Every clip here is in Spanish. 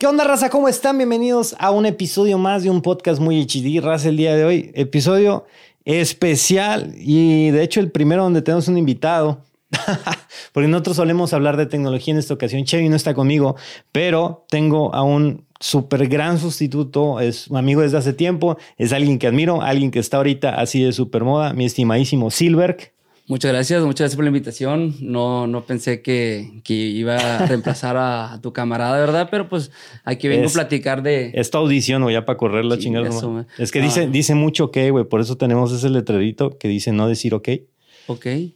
¿Qué onda, raza? ¿Cómo están? Bienvenidos a un episodio más de un podcast muy HD, raza, el día de hoy. Episodio especial y de hecho el primero donde tenemos un invitado. Porque nosotros solemos hablar de tecnología en esta ocasión. Chevy no está conmigo, pero tengo a un súper gran sustituto. Es un amigo desde hace tiempo. Es alguien que admiro, alguien que está ahorita así de súper moda. Mi estimadísimo Silberg. Muchas gracias, muchas gracias por la invitación. No, no pensé que, que iba a reemplazar a, tu camarada, ¿verdad? Pero pues aquí vengo a platicar de... Esta audición, o ya para correr la chingada. Es que dice, dice mucho ok, güey. Por eso tenemos ese letrerito que dice no decir ok. Ok.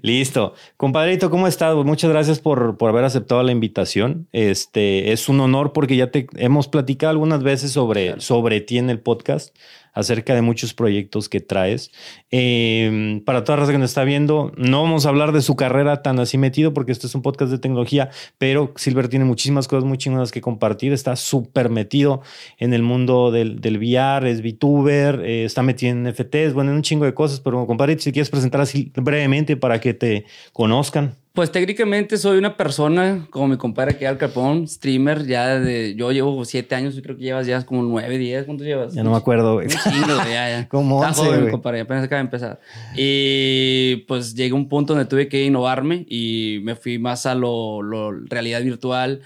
Listo. Compadrito, ¿cómo estás? Muchas gracias por, por, haber aceptado la invitación. Este es un honor porque ya te hemos platicado algunas veces sobre, sobre ti en el podcast acerca de muchos proyectos que traes. Em, para toda la raza que nos está viendo, no vamos a hablar de su carrera tan así metido porque este es un podcast de tecnología, pero Silver tiene muchísimas cosas muy chingonas que compartir. Está súper metido en el mundo del, del VR, es VTuber, eh, está metido en NFTs, bueno, en un chingo de cosas, pero compadre, si quieres presentar así brevemente para que te conozcan. Pues técnicamente soy una persona, como mi compadre aquí Al Capón, streamer, ya de. Yo llevo siete años, y creo que llevas ya como nueve, diez. ¿Cuántos llevas? Ya no me acuerdo, güey. ya, ya. como Está joven, mi compadre, apenas acaba de empezar. Y pues llegué a un punto donde tuve que innovarme y me fui más a lo, lo realidad virtual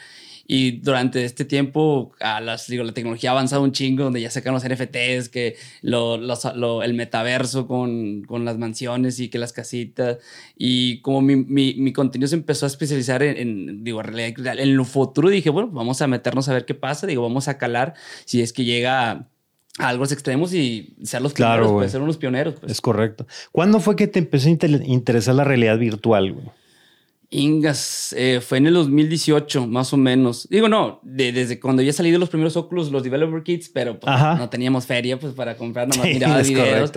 y durante este tiempo, a las, digo, la tecnología ha avanzado un chingo, donde ya sacan los NFTs, que lo, lo, el metaverso con, con, las mansiones y que las casitas. Y como mi, mi, mi contenido se empezó a especializar en, en, digo, realidad, en lo futuro, dije, bueno, vamos a meternos a ver qué pasa. Digo, vamos a calar si es que llega a algo extremos y ser los claro, pioneros, pues, ser unos pioneros. Pues. Es correcto. ¿Cuándo fue que te empezó a interesar la realidad virtual, güey? Ingas, eh, fue en el 2018, más o menos. Digo, no, desde cuando ya salido los primeros Oculus, los Developer Kits, pero pues, no teníamos feria pues, para comprar, nada más miraba videos.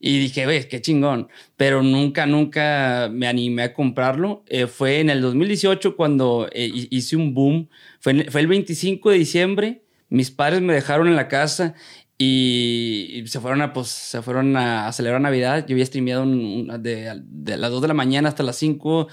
Y dije, güey, qué chingón. Pero nunca, nunca me animé a comprarlo. Eh, fue en el 2018 cuando eh, hice un boom. Fue, fue el 25 de diciembre. Mis padres me dejaron en la casa y se fueron a, pues, se fueron a, celebrar Navidad. Yo había streameado de, de, las 2 de la mañana hasta las 5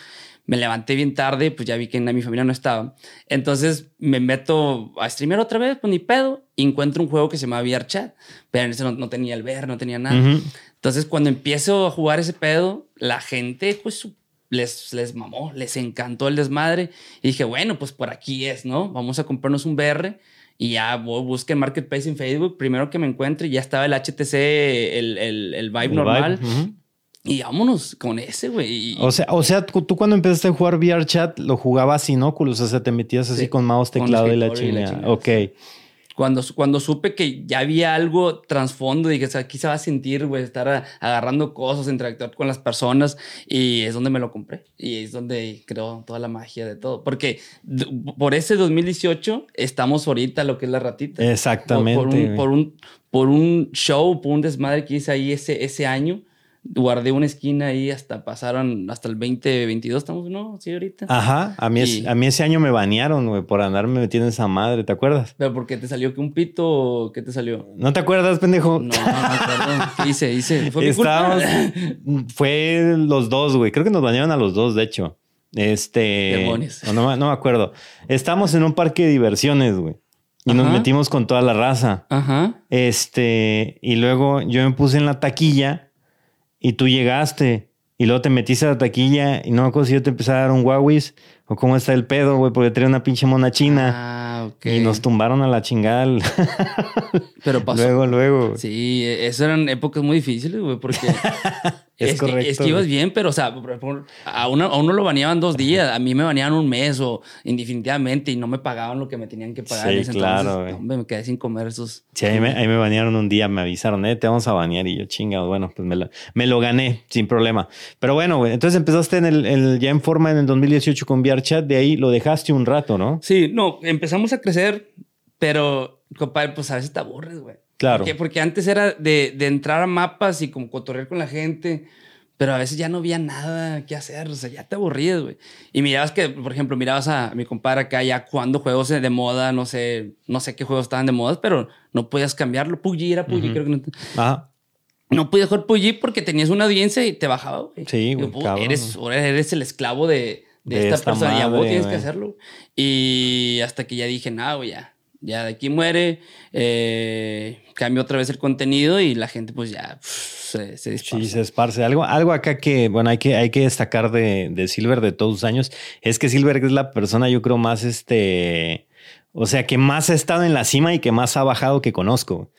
me levanté bien tarde, pues ya vi que mi familia no estaba. Entonces me meto a streamear otra vez, pues ni pedo, y encuentro un juego que se llama VRChat, pero en ese no, tenía el ver, no tenía nada. Entonces cuando empiezo a jugar ese pedo, la gente pues les, les mamó, les encantó el desmadre. Y dije, bueno, pues por aquí es, ¿no? Vamos a comprarnos un VR. Y ya busqué Marketplace en Facebook. Primero que me encuentre, ya estaba el HTC, el, el, el Vive normal. Y vámonos con ese, güey. O sea, o sea, tú cuando empezaste a jugar VR chat lo jugabas sin óculos, o sea, te metías así con mouse, teclado y la chingada. Ok. Cuando, cuando supe que ya había algo trasfondo, dije, o sea, aquí se va a sentir, güey, estar agarrando cosas, interactuar con las personas. Y es donde me lo compré. Y es donde creo toda la magia de todo. Porque por ese 2018 estamos ahorita lo que es la ratita. Exactamente. Por, un, por, un, por un show, por un desmadre que hice ahí ese, ese año guardé una esquina ahí hasta pasaron hasta el 2022, estamos, ¿no? Sí, ahorita. Ajá, a mí, a mí ese año me banearon, güey, por andarme metiendo en esa madre, ¿te acuerdas? Pero porque te salió que un pito, ¿qué te salió? ¿No te acuerdas, pendejo? No, no. ¿Qué hice? Hice. Fue Fue los dos, güey. Creo que nos banearon a los dos, de hecho. Este. Demonios. No, no, me acuerdo. Estamos en un parque de diversiones, güey. Y nos metimos con toda la raza. Ajá. Este, y luego yo me puse en la taquilla y tú llegaste y luego te metiste a la taquilla y no me acuerdo si yo te empecé a dar un Huawei o cómo está el pedo, güey, porque tenía una pinche mona china. Ah, ok. Y nos tumbaron a la chingada. Pero pasó. Luego, luego. Sí, esas eran épocas muy difíciles, güey, porque Es, correcto. Que, es que ibas bien, pero, o sea, a uno, a uno lo baneaban dos días, a mí me baneaban un mes o indefinitivamente y no me pagaban lo que me tenían que pagar. Sí, claro, me quedé sin comer esos. Sí, ahí me, ahí me, banearon un día, me avisaron, eh, te vamos a banear y yo, chingado, bueno, pues me lo, me lo gané sin problema. Pero bueno, güey, entonces empezaste en el, el, ya en forma en el 2018 con VRChat, de ahí lo dejaste un rato, ¿no? Sí, no, empezamos a crecer, pero, compadre, pues a veces te aburres, güey. Claro. Porque antes era de, de, entrar a mapas y como cotorrear con la gente, pero a veces ya no había nada que hacer, o sea, ya te aburrías, güey. Y mirabas que, por ejemplo, mirabas a mi compadre acá ya cuando juegos de moda, no sé, no sé qué juegos estaban de moda, pero no podías cambiarlo. PUBG era PUBG, creo que no. Ajá. No podías jugar PUBG porque tenías una audiencia y te bajaba, güey. Sí, güey. Eres, eres el esclavo de, de, esta, persona. ya vos tienes que hacerlo. Y hasta que ya dije, no, ya, ya de aquí muere. Eh, cambio otra vez el contenido y la gente pues ya se, se esparce. Sí, se esparce. Algo, algo acá que, bueno, hay que, hay que destacar de, de Silver de todos los años es que Silver es la persona, yo creo, más este... O sea, que más ha estado en la cima y que más ha bajado que conozco.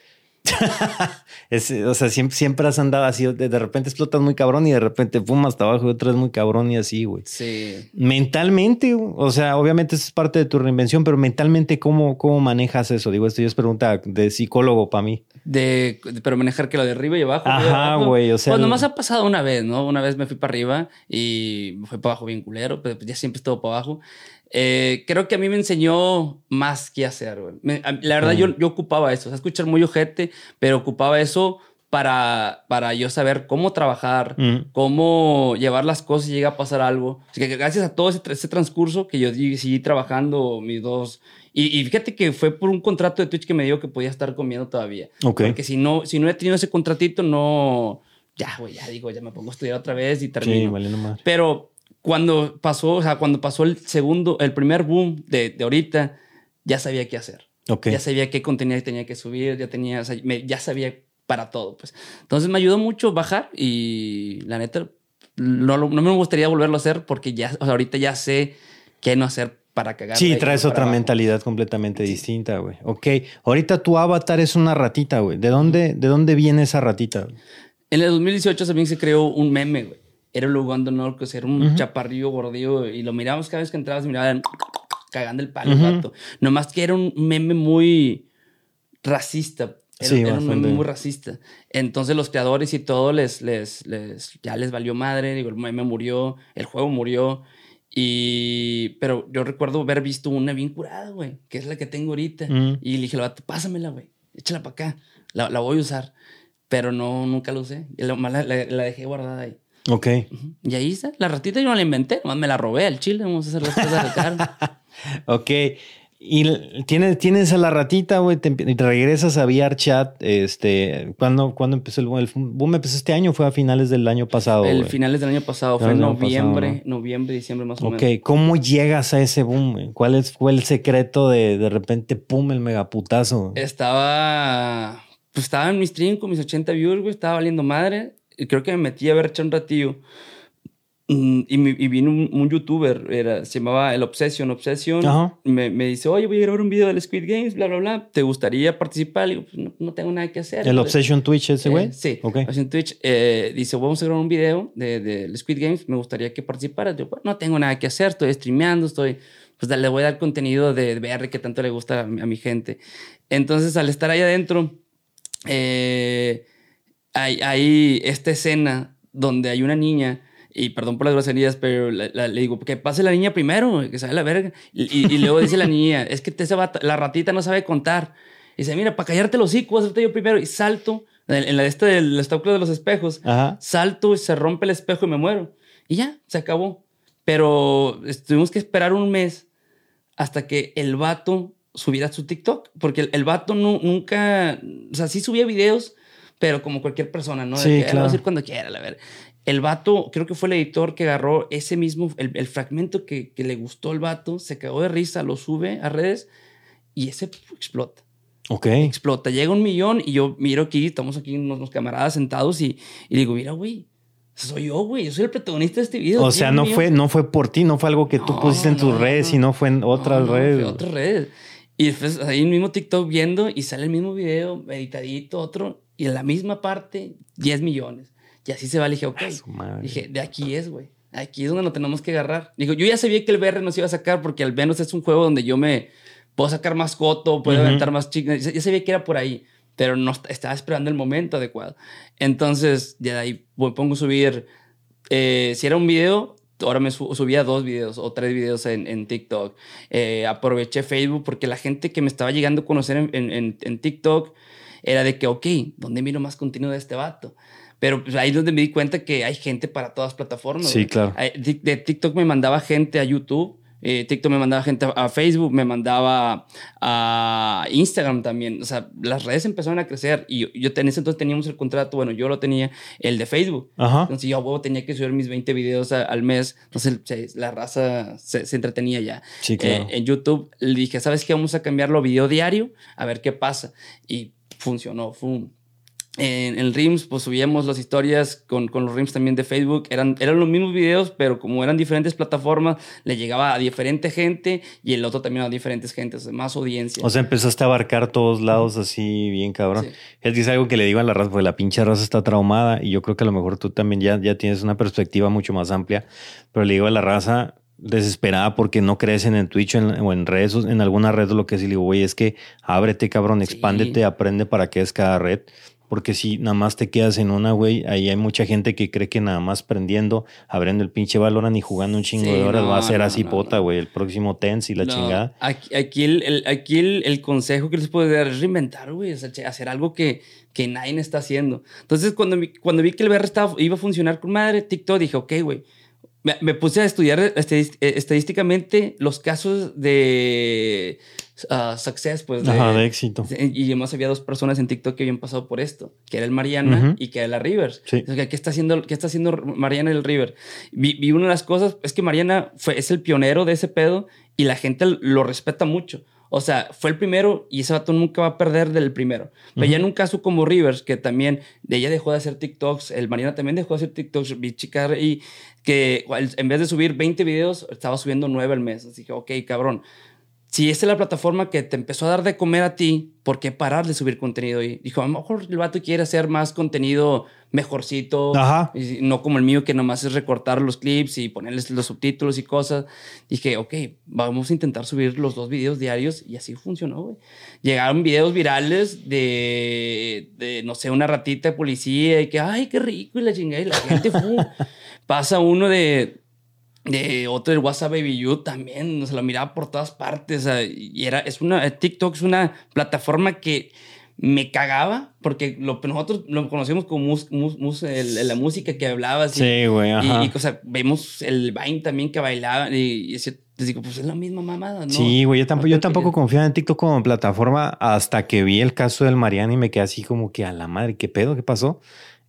o sea, siempre, siempre has andado así, de, repente explotas muy cabrón y de repente pum hasta abajo y otra vez muy cabrón y así, güey. Sí. Mentalmente, o sea, obviamente eso es parte de tu reinvención, pero mentalmente, ¿cómo, cómo manejas eso? Digo, esto ya es pregunta de psicólogo para mí. De, pero manejar que lo de arriba y abajo. Ajá, güey, o sea. Pues nomás ha pasado una vez, ¿no? Una vez me fui para arriba y me fui para abajo bien culero, pero ya siempre estuvo para abajo. Eh, creo que a mí me enseñó más que hacer, güey. la verdad, yo, yo ocupaba eso. O sea, escuchar muy ojete, pero ocupaba eso para, para yo saber cómo trabajar, cómo llevar las cosas si llega a pasar algo. Así que gracias a todo ese, ese transcurso que yo seguí trabajando mis dos... Y, fíjate que fue por un contrato de Twitch que me dijo que podía estar comiendo todavía. Porque si no, si no he tenido ese contratito, no... Ya, güey, ya digo, ya me pongo a estudiar otra vez y termino. Sí, vale nomás. Pero cuando pasó, o sea, cuando pasó el segundo, el primer boom de, de ahorita, ya sabía qué hacer. Okay. Ya sabía qué contenido tenía que subir, ya tenía, o sea, ya sabía para todo, pues. Entonces me ayudó mucho bajar y la neta, no, no me gustaría volverlo a hacer porque ya, o sea, ahorita ya sé qué no hacer para cagar. Sí, traes otra mentalidad completamente distinta, güey. Ok, ahorita tu avatar es una ratita, güey. ¿De dónde, ¿De dónde viene esa ratita? En el 2018 también se creó un meme, güey era el Ugando Norcos, era un chaparrillo gordillo y lo mirábamos cada vez que entrabas, miraban cagando el palo, uh Nomás que era un meme muy racista. Era, un meme muy racista. Entonces los creadores y todo les, les, les, ya les valió madre. Digo, el meme murió, el juego murió. Y, pero yo recuerdo haber visto una bien curada, güey, que es la que tengo ahorita. Y le dije, pásamela, güey, échala para acá, la, la, voy a usar. Pero no, nunca la usé. La, la, la dejé guardada ahí. Ok. Y ahí está. La ratita yo no la inventé, nomás me la robé al chile. Vamos a hacer las cosas de cara. ok. Y tienes, tienes a la ratita, güey, te, regresas a VRChat. Este, ¿cuándo, empezó el boom? El boom empezó este año, fue a finales del año pasado. El finales del año pasado, fue en noviembre, noviembre, diciembre más o menos. Ok, ¿cómo llegas a ese boom? ¿Cuál es, fue el secreto de de repente, pum, el megaputazo? Estaba, pues estaba en mi stream con mis 80 viewers, güey, estaba valiendo madre creo que me metí a ver echar un ratillo. Mm, y, y, vino un, youtuber, era, se llamaba El Obsession. Obsession me, me, dice, oye, voy a grabar un video del Squid Games, bla, bla, bla. ¿Te gustaría participar? Y digo, pues no, tengo nada que hacer. ¿El Obsession Twitch ese güey? Eh, sí. Okay. Obsession Twitch. Eh, dice, vamos a grabar un video del de, Squid Games, me gustaría que participaras. Yo, no tengo nada que hacer, estoy streameando, estoy... Pues le voy a dar contenido de VR que tanto le gusta a a mi gente. Entonces, al estar ahí adentro, eh hay, esta escena donde hay una niña y perdón por las groserías, pero le digo, que pase la niña primero, que sabe la verga. Y, luego dice la niña, es que la ratita no sabe contar. Y dice, mira, para callarte los hocico, hacerte yo primero. Y salto, en la este del estóculo de los espejos, salto y se rompe el espejo y me muero. Y ya, se acabó. Pero tuvimos que esperar un mes hasta que el vato subiera su TikTok, porque el, el vato nunca, o sea, sí subía videos, pero como cualquier persona, ¿no? Sí, claro. decir cuando quiera, la ver. El vato, creo que fue el editor que agarró ese mismo, el, fragmento que, que, le gustó al vato, se cagó de risa, lo sube a redes y ese explota. Ok. Explota, llega un millón y yo miro aquí, estamos aquí unos, camaradas sentados y, y digo, mira, güey, soy yo, güey. Yo soy el protagonista de este video. O sea, no fue, no fue por ti, no fue algo que tú pusiste en tus redes, sino fue en otras redes. Fue otras redes. Y después ahí mismo TikTok viendo y sale el mismo video, editadito, otro y en la misma parte 10 millones. Y así se va. Le dije, ok. Dije, de aquí es, güey. Aquí es donde nos tenemos que agarrar. Digo, yo ya sabía que el VR nos iba a sacar porque al menos es un juego donde yo me puedo sacar más coto, puedo aventar más chicas. Ya sabía que era por ahí, pero no estaba esperando el momento adecuado. Entonces, ya de ahí pongo a subir. Eh, si era un video, ahora me subía dos videos o tres videos en, en TikTok. Eh, aproveché Facebook porque la gente que me estaba llegando a conocer en, en, en TikTok era de que, ok, ¿dónde miro más contenido de este vato? Pero pues, ahí es donde me di cuenta que hay gente para todas plataformas. Sí, claro. De TikTok me mandaba gente a YouTube Eh, TikTok me mandaba gente a Facebook, me mandaba a Instagram también. O sea, las redes empezaron a crecer y yo, en ese entonces teníamos el contrato, bueno, yo lo tenía, el de Facebook. Entonces yo tenía que subir mis 20 videos al mes. Entonces la raza se, entretenía ya. Sí, claro. en YouTube le dije, ¿sabes qué? Vamos a cambiarlo a video diario a ver qué pasa. Y funcionó, un en el Rims, pues subíamos las historias con, con, los Rims también de Facebook. Eran, eran los mismos videos, pero como eran diferentes plataformas, le llegaba a diferente gente y el otro también a diferentes gentes, más audiencia. O sea, empezaste a abarcar todos lados así, bien cabrón. Es que es algo que le digo a la raza, porque la pinche raza está traumada y yo creo que a lo mejor tú también ya, ya tienes una perspectiva mucho más amplia, pero le digo a la raza, desesperada porque no crecen en Twitch o en redes, en alguna red o lo que sea. Y le digo, güey, es que ábrete, cabrón, expándete, aprende para qué es cada red. Porque si nada más te quedas en una, güey, ahí hay mucha gente que cree que nada más prendiendo, abriendo el pinche Valorant y jugando un chingo de horas va a ser así pota, güey. El próximo TENS y la chingada. Aquí, aquí, el, aquí el, consejo que les puedo dar es reinventar, güey. hacer algo que, que nadie está haciendo. Entonces, cuando, cuando vi que el VR estaba, iba a funcionar con madre, TikTok, dije, ok, güey. Me, puse a estudiar eh, estadísticamente los casos de uh, success, pues. De, de éxito. Y además había dos personas en TikTok que habían pasado por esto, que era el Mariana y que era la Rivers. Sí. ¿qué, está haciendo, ¿Qué está haciendo Mariana y el River? Vi, una de las cosas, es que Mariana fue, es el pionero de ese pedo y la gente lo respeta mucho. O sea, fue el primero y ese vato nunca va a perder del primero. Pero ya en un caso como Rivers, que también de ella dejó de hacer TikToks, el Mariana también dejó de hacer TikToks, vi chicar y que en vez de subir 20 videos, estaba subiendo 9 al mes. Así que, ok, cabrón si esta es la plataforma que te empezó a dar de comer a ti, ¿por qué parar de subir contenido? Y dijo, a lo mejor el vato quiere hacer más contenido mejorcito, Y no como el mío que nomás es recortar los clips y ponerles los subtítulos y cosas. Dije, ok, vamos a intentar subir los dos videos diarios y así funcionó, güey. Llegaron videos virales de, de, no sé, una ratita de policía y que, ay, qué rico y la chingada y la gente fue. Pasa uno de de otro, el WhatsApp Baby You también, se lo miraba por todas partes. y era, es una, TikTok es una plataforma que me cagaba porque lo, nosotros lo conocemos como la música que hablaba. sí, güey, Y, y, o sea, vemos el Vine también que bailaba y, y digo, pues es la misma mamada, ¿no? Sí, güey, yo tampoco, yo tampoco confiaba en TikTok como plataforma hasta que vi el caso del Mariana y me quedé así como que a la madre, ¿qué pedo? ¿Qué pasó?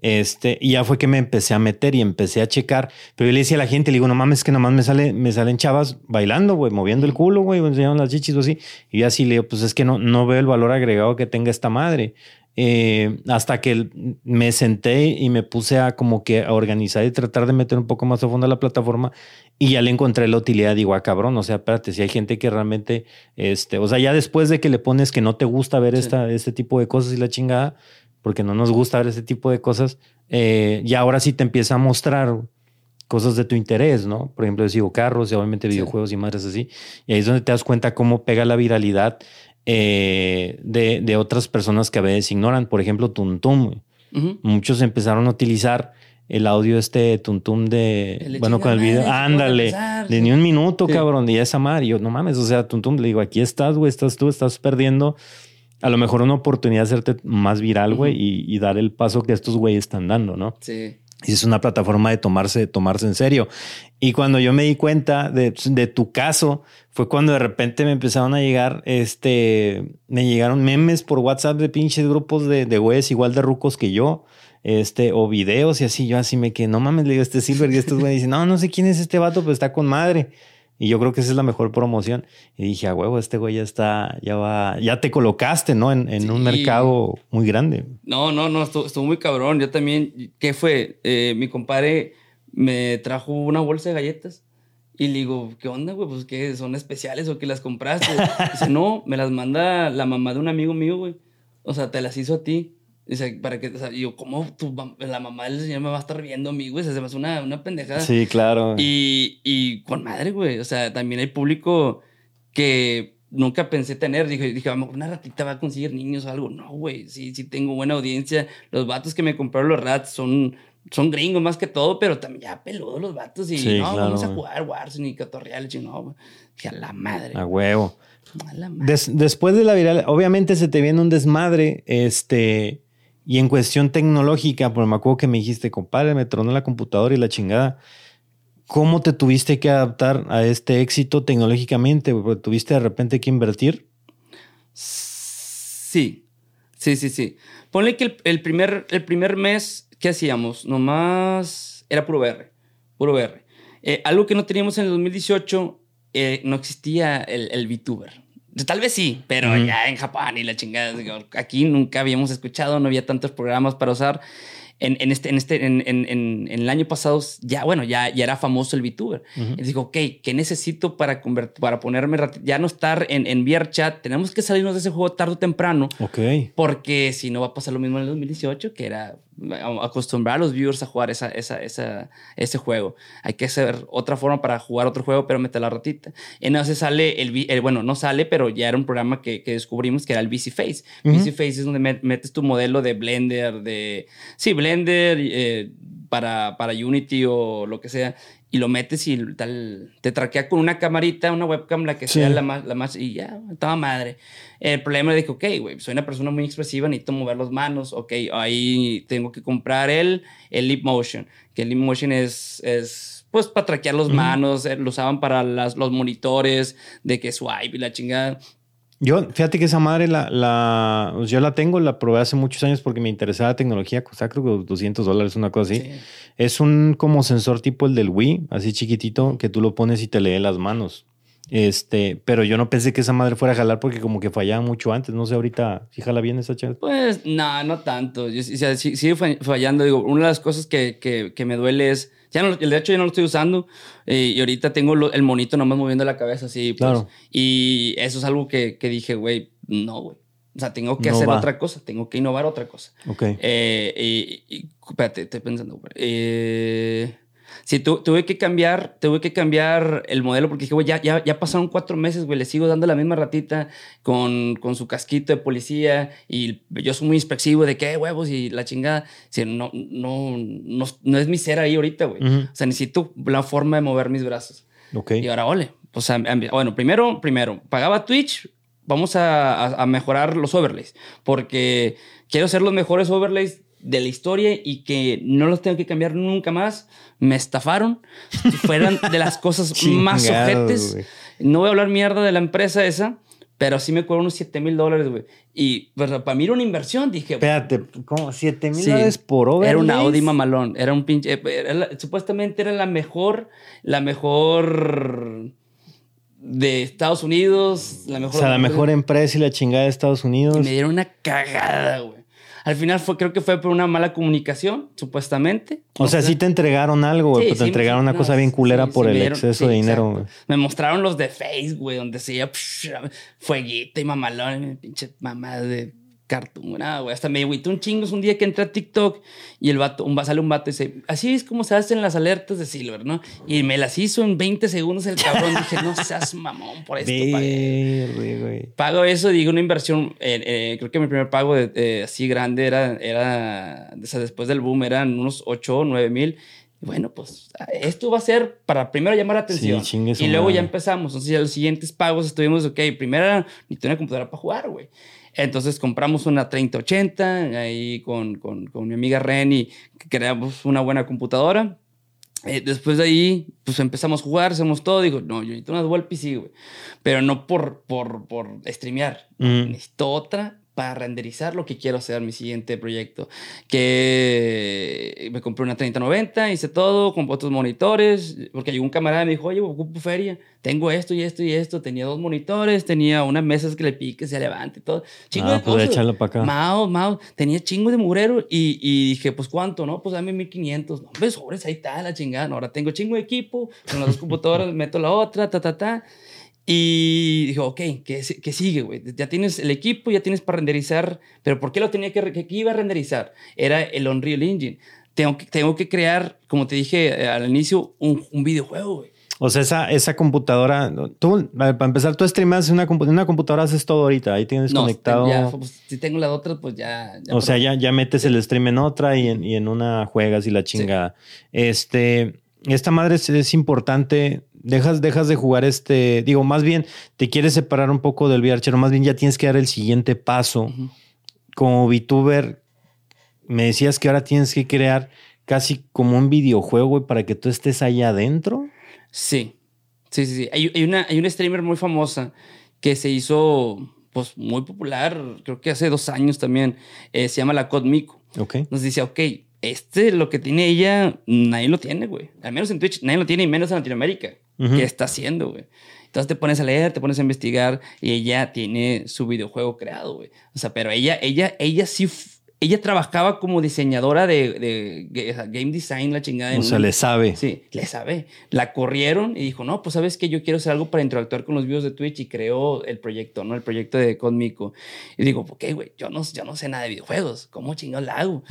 Este, y ya fue que me empecé a meter y empecé a checar. Pero yo le decía a la gente, le digo, no mames, que nomás me, sale, me salen chavas bailando, güey, moviendo el culo, güey, enseñando las chichis o así. Y yo así le digo, pues es que no, no veo el valor agregado que tenga esta madre. Eh, hasta que me senté y me puse a como que a organizar y tratar de meter un poco más a fondo a la plataforma y ya le encontré la utilidad. Digo, ah, cabrón, o sea, espérate, si hay gente que realmente, este, o sea, ya después de que le pones que no te gusta ver esta, este tipo de cosas y la chingada, porque no nos gusta ver ese tipo de cosas, eh, y ahora sí te empieza a mostrar cosas de tu interés, ¿no? Por ejemplo, digo carros y obviamente videojuegos y madres así. Y ahí es donde te das cuenta cómo pega la viralidad eh, de, de, otras personas que a veces ignoran. Por ejemplo, Tuntum. Muchos empezaron a utilizar el audio este Tuntum de, bueno, con el video, ándale, de ni un minuto, cabrón, y esa madre. Y yo, no mames, o sea, Tuntum, le digo, aquí estás, güey, estás tú, estás perdiendo a lo mejor una oportunidad de hacerte más viral, güey, y, dar el paso que estos güeyes están dando, ¿no? Sí. Y es una plataforma de tomarse, de tomarse en serio. Y cuando yo me di cuenta de, tu caso, fue cuando de repente me empezaron a llegar, este, me llegaron memes por WhatsApp de pinches grupos de, de güeyes igual de rucos que yo, este, o videos y así. Yo así me quedé, no mames, le digo, este Silver y estos güeyes dicen, no, no sé quién es este vato, pero está con madre. Y yo creo que esa es la mejor promoción. Y dije, a huevo, este güey ya está, ya va, ya te colocaste, ¿no? En, un mercado muy grande. No, no, no, estuvo, muy cabrón. Yo también, ¿qué fue? Eh, mi compadre me trajo una bolsa de galletas. Y le digo, ¿qué onda, güey? Pues que son especiales o que las compraste. Dice, no, me las manda la mamá de un amigo mío, güey. O sea, te las hizo a ti. Dice, para que, o sea, yo, ¿cómo tu, la mamá del señor me va a estar viendo a mí, güey? Se me hace una, una pendejada. Sí, claro. Y, y con madre, güey. O sea, también hay público que nunca pensé tener. Dije, dije, mejor una ratita va a conseguir niños o algo. No, güey. Sí, sí tengo buena audiencia. Los vatos que me compraron los rats son, son gringos más que todo, pero también ya peludos los vatos. Y no, vamos a jugar Warzone y Catorreal. No, güey. Que a la madre. A huevo. A la madre. después de la viral, obviamente se te viene un desmadre. Este y en cuestión tecnológica, pues me acuerdo que me dijiste, compadre, me tronó la computadora y la chingada. ¿Cómo te tuviste que adaptar a este éxito tecnológicamente? ¿Tuviste de repente que invertir? Sí, sí, sí, sí. Ponle que el, primer, el primer mes, ¿qué hacíamos? Nomás era puro VR, puro VR. Eh, algo que no teníamos en el 2018, eh, no existía el, el VTuber. Tal vez sí, pero ya en Japón y la chingada. Aquí nunca habíamos escuchado, no había tantos programas para usar en, en, este, en, este, en, en, el año pasado, ya, bueno, ya, ya era famoso el VTuber. Y digo, ok, ¿qué necesito para, para ponerme, ya no estar en, en VRChat? Tenemos que salirnos de ese juego tarde o temprano. Ok. Porque si no va a pasar lo mismo en el 2018, que era acostumbrar a los viewers a jugar esa, esa, esa, ese juego. Hay que hacer otra forma para jugar otro juego, pero meter la ratita. Entonces sale el, bueno, no sale, pero ya era un programa que, que descubrimos que era el VC Face. VC Face es donde metes tu modelo de Blender, de, sí, Blender, eh, para, para Unity o lo que sea y lo metes y tal, te traquea con una camarita, una webcam, la que sea la más, la más, y ya, estaba madre. El problema es que, ok, güey, soy una persona muy expresiva, necesito mover las manos, ok, ahí tengo que comprar el, el Leap Motion, que el Leap Motion es, es pues, para traquear las manos, eh, lo usaban para las, los monitores de que swipe y la chingada. Yo, fíjate que esa madre la, la, pues, yo la tengo, la probé hace muchos años porque me interesaba la tecnología, costaba creo que 200 dólares, una cosa así. Es un como sensor tipo el del Wii, así chiquitito, que tú lo pones y te lee las manos. Este, pero yo no pensé que esa madre fuera a jalar porque como que fallaba mucho antes. No sé, ahorita, ¿sí jala bien esa chat? Pues, no, no tanto. Yo, o sigue fallando. Digo, una de las cosas que, que, que me duele es ya no, de hecho, yo no lo estoy usando eh, y ahorita tengo el monito nomás moviendo la cabeza así. Pues, claro. Y eso es algo que, que dije, güey, no, güey. O sea, tengo que hacer otra cosa, tengo que innovar otra cosa. Ok. Eh, y, espérate, estoy pensando. Eh, Sí, tuve que cambiar, tuve que cambiar el modelo porque dije, güey, ya, ya, ya pasaron cuatro meses, güey, le sigo dando la misma ratita con, con su casquito de policía y yo soy muy expresivo de qué huevos y la chingada. no, no, no, no, es mi ser ahí ahorita, güey. O sea, necesito la forma de mover mis brazos. Ok. Y ahora, ole. O sea, bueno, primero, primero, pagaba Twitch, vamos a, a mejorar los overlays porque quiero hacer los mejores overlays de la historia y que no los tengo que cambiar nunca más. Me estafaron. Fueron de las cosas más ojetes. No voy a hablar mierda de la empresa esa, pero sí me cobró unos 7 mil dólares, güey. Y pues, para mí era una inversión, dije. Espérate, ¿cómo? 7 mil dólares por obra. Era un Audi mamalón. Era un pinche. supuestamente era la mejor, la mejor de Estados Unidos, la mejor. O sea, la mejor empresa y la chingada de Estados Unidos. Y me dieron una cagada, güey. Al final fue, creo que fue por una mala comunicación, supuestamente. O, sea, sí te entregaron algo, güey, te entregaron una cosa bien culera por el exceso de dinero, Me mostraron los de Facebook, güey, donde se iba fueguito y mamalón, pinche mamá de cartoon, nada, güey. Hasta me agüité un chingo. Es un día que entré a TikTok y el vato, un, sale un vato y dice, así es como se hacen las alertas de Silver, ¿no? Y me las hizo en 20 segundos el cabrón. Dije, no seas mamón por esto, güey. Pago eso, digo, una inversión. Eh, eh, creo que mi primer pago de, así grande era, era, o sea, después del boom, eran unos 8 o 9 mil. Bueno, pues esto va a ser para primero llamar la atención. y luego ya empezamos. Entonces, ya los siguientes pagos estuvimos, ok, primero ni tenía computadora para jugar, güey. Entonces compramos una 3080 ahí con, con, con mi amiga Ren y creamos una buena computadora. Eh, después de ahí, pues empezamos a jugar, hacemos todo. Digo, no, yo necesito una dual PC, güey. Pero no por, por, por streamear. Necesito otra para renderizar lo que quiero hacer mi siguiente proyecto. Que me compré una 3090, hice todo, compré otros monitores, porque llegó un camarada y me dijo, oye, ocupo feria, tengo esto y esto y esto, tenía dos monitores, tenía unas mesas que le pique, se levante y todo. Chingo ah, de pues echarlo para acá. Mao, mao, tenía chingo de murero y, y, dije, pues ¿cuánto? No, pues dame 1500. No, ves, sobres, ahí está la chingada. ahora tengo chingo de equipo, con las dos computadoras meto la otra, ta, ta, ta. Y dijo, ok, ¿qué, qué sigue, güey? Ya tienes el equipo, ya tienes para renderizar, pero ¿por qué lo tenía que, que, iba a renderizar? Era el Unreal Engine. Tengo que, tengo que crear, como te dije eh, al inicio, un, un videojuego, güey. O sea, esa, esa computadora, tú, para empezar, tú streamas una, una computadora, haces todo ahorita, ahí tienes conectado. Ya, pues, si tengo la otra, pues ya. o sea, ya, ya metes el stream en otra y en, y en una juegas y la chinga. Este, esta madre es, es importante dejas, dejas de jugar este, digo, más bien te quieres separar un poco del VRChero, más bien ya tienes que dar el siguiente paso. Como VTuber, me decías que ahora tienes que crear casi como un videojuego, para que tú estés ahí adentro. Sí, sí, sí. sí. Hay, hay, una, hay una streamer muy famosa que se hizo pues muy popular, creo que hace dos años también, eh, se llama la Codmico. Ok. Nos dice, ok, este, lo que tiene ella, nadie lo tiene, güey. Al menos en Twitch, nadie lo tiene, y menos en Latinoamérica. ¿Qué está haciendo, güey? Entonces te pones a leer, te pones a investigar y ella tiene su videojuego creado, güey. O sea, pero ella, ella, ella sí ella trabajaba como diseñadora de, game design, la chingada. O sea, le sabe. Sí, le sabe. La corrieron y dijo, no, pues sabes que yo quiero hacer algo para interactuar con los videos de Twitch y creó el proyecto, ¿no? El proyecto de Cosmico. Y digo, ok, güey, yo no, yo no sé nada de videojuegos, ¿cómo chingados la hago?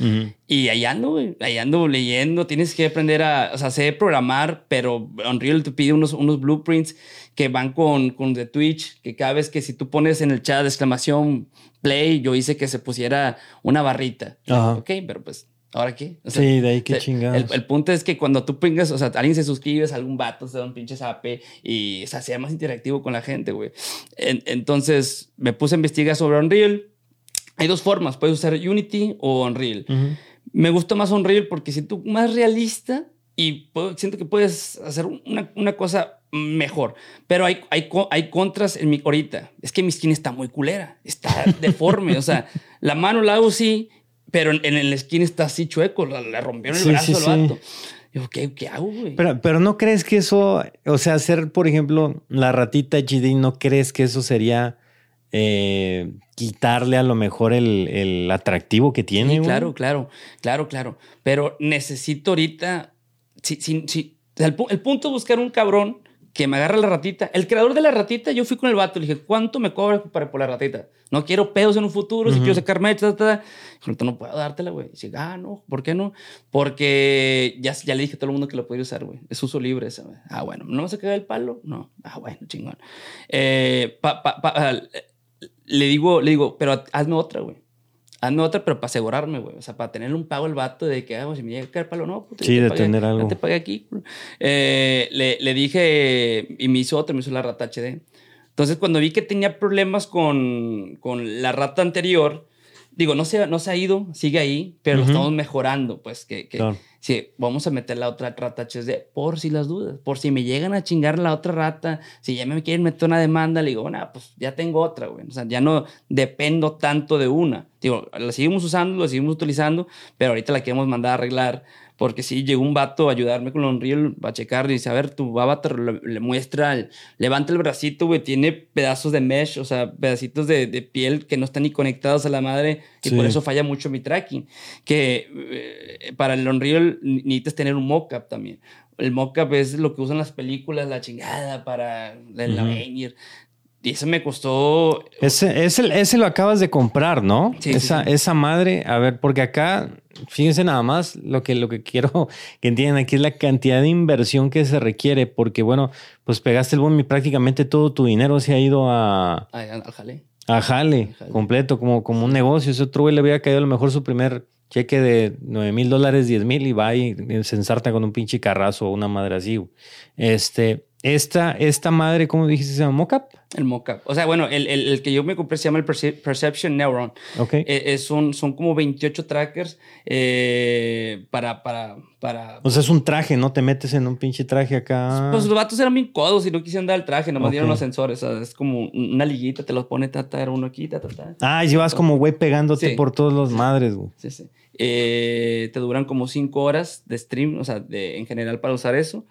Y ahí ando, güey, ahí ando leyendo, tienes que aprender a, o sea, sé programar, pero Unreal te pide unos, unos blueprints que van con, con de Twitch, que cada vez que si tú pones en el chat exclamación play, yo hice que se pusiera una barrita. Ok, pero pues, ¿ahora qué? sí, de ahí qué chingados. El, punto es que cuando tú pingas, o sea, alguien se suscribe, algún vato, se da un pinche zape y o sea, sea más interactivo con la gente, güey. entonces me puse a investigar sobre Unreal. Hay dos formas, puedes usar Unity o Unreal. Me gustó más Unreal porque si tú más realista y siento que puedes hacer una, una cosa mejor. Pero hay, hay, hay contras en mi ahorita. Es que mi skin está muy culera, está deforme. o sea, la mano la hago sí, pero en, el skin está así chueco, le rompieron el brazo al vato. Yo, ¿qué, ¿qué, hago, güey? Pero, pero no crees que eso, o sea, hacer, por ejemplo, la ratita HD, ¿no crees que eso sería eh, quitarle a lo mejor el, el atractivo que tiene? Sí, claro, claro, claro, claro. Pero necesito ahorita, sí, sí, sí. el, el punto es buscar un cabrón que me agarra la ratita. El creador de la ratita, yo fui con el vato y le dije, ¿cuánto me cobras por la ratita? No quiero pedos en un futuro, si quiero sacar mecha, no puedo dártela, güey. Dice, ah, no, ¿por qué no? Porque ya, ya le dije a todo el mundo que lo podía usar, güey. Es uso libre esa, güey. Ah, bueno, ¿no vas a cagar el palo? No. Ah, bueno, chingón. Eh, le digo, le digo, pero hazme otra, güey hazme otra, pero para asegurarme, güey. O sea, para tener un pago el vato de que, ah, si me llega a caer palo, no, puta. Sí, de tener algo. Ya te pagué aquí. Eh, le, le, dije, y me hizo otra, me hizo la rata HD. Entonces, cuando vi que tenía problemas con, con la rata anterior, digo, no se, no se ha ido, sigue ahí, pero lo estamos mejorando, pues, que, que sí, vamos a meter la otra rata HD por si las dudas, por si me llegan a chingar la otra rata, si ya me quieren meter una demanda, le digo, bueno, pues ya tengo otra, güey, o sea, ya no dependo tanto de una. Digo, la seguimos usando, la seguimos utilizando, pero ahorita la queremos mandar a arreglar porque si llegó un vato a ayudarme con Unreal, va a checar y dice, a ver, tu avatar le, muestra, levanta el bracito, güey, tiene pedazos de mesh, o sea, pedacitos de, piel que no están ni conectados a la madre y por eso falla mucho mi tracking. Que eh, para el Unreal necesitas tener un mockup también. El mockup es lo que usan las películas, la chingada para el uh y eso me costó. Ese, ese, ese, lo acabas de comprar, ¿no? Sí, esa, esa madre, a ver, porque acá, fíjense nada más, lo que, lo que quiero que entiendan aquí es la cantidad de inversión que se requiere, porque bueno, pues pegaste el boom y prácticamente todo tu dinero se ha ido a. Al jale. A jale, completo, como, como un negocio. Ese otro güey le había caído a lo mejor su primer cheque de 9 mil dólares, 10 mil y va y se ensarta con un pinche carrazo o una madre así. Este, esta, esta madre, ¿cómo dijiste? ¿Se llama Mockup? El Mockup. O sea, bueno, el, el, que yo me compré se llama el Perception Neuron. Ok. Eh, son, son como 28 trackers eh, para, para, para... O sea, es un traje, ¿no? Te metes en un pinche traje acá. Pues los vatos eran bien codos y no quisieron dar el traje, nomás dieron los sensores. O sea, es como una liguita, te los pone, tata, era uno aquí, tata, tata. Ah, y vas como güey pegándote por todos los madres, güey. Sí, sí. Eh, te duran como 5 horas de stream, o sea, de, en general para usar eso.